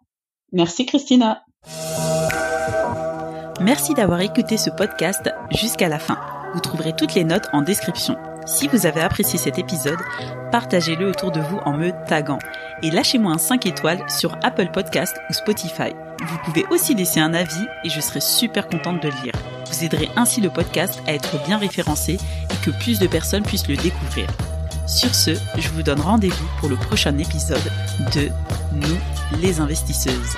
Merci Christina. Merci d'avoir écouté ce podcast jusqu'à la fin. Vous trouverez toutes les notes en description. Si vous avez apprécié cet épisode, partagez-le autour de vous en me taguant et lâchez-moi un 5 étoiles sur Apple Podcast ou Spotify. Vous pouvez aussi laisser un avis et je serai super contente de le lire. Vous aiderez ainsi le podcast à être bien référencé et que plus de personnes puissent le découvrir. Sur ce, je vous donne rendez-vous pour le prochain épisode de Nous les investisseuses.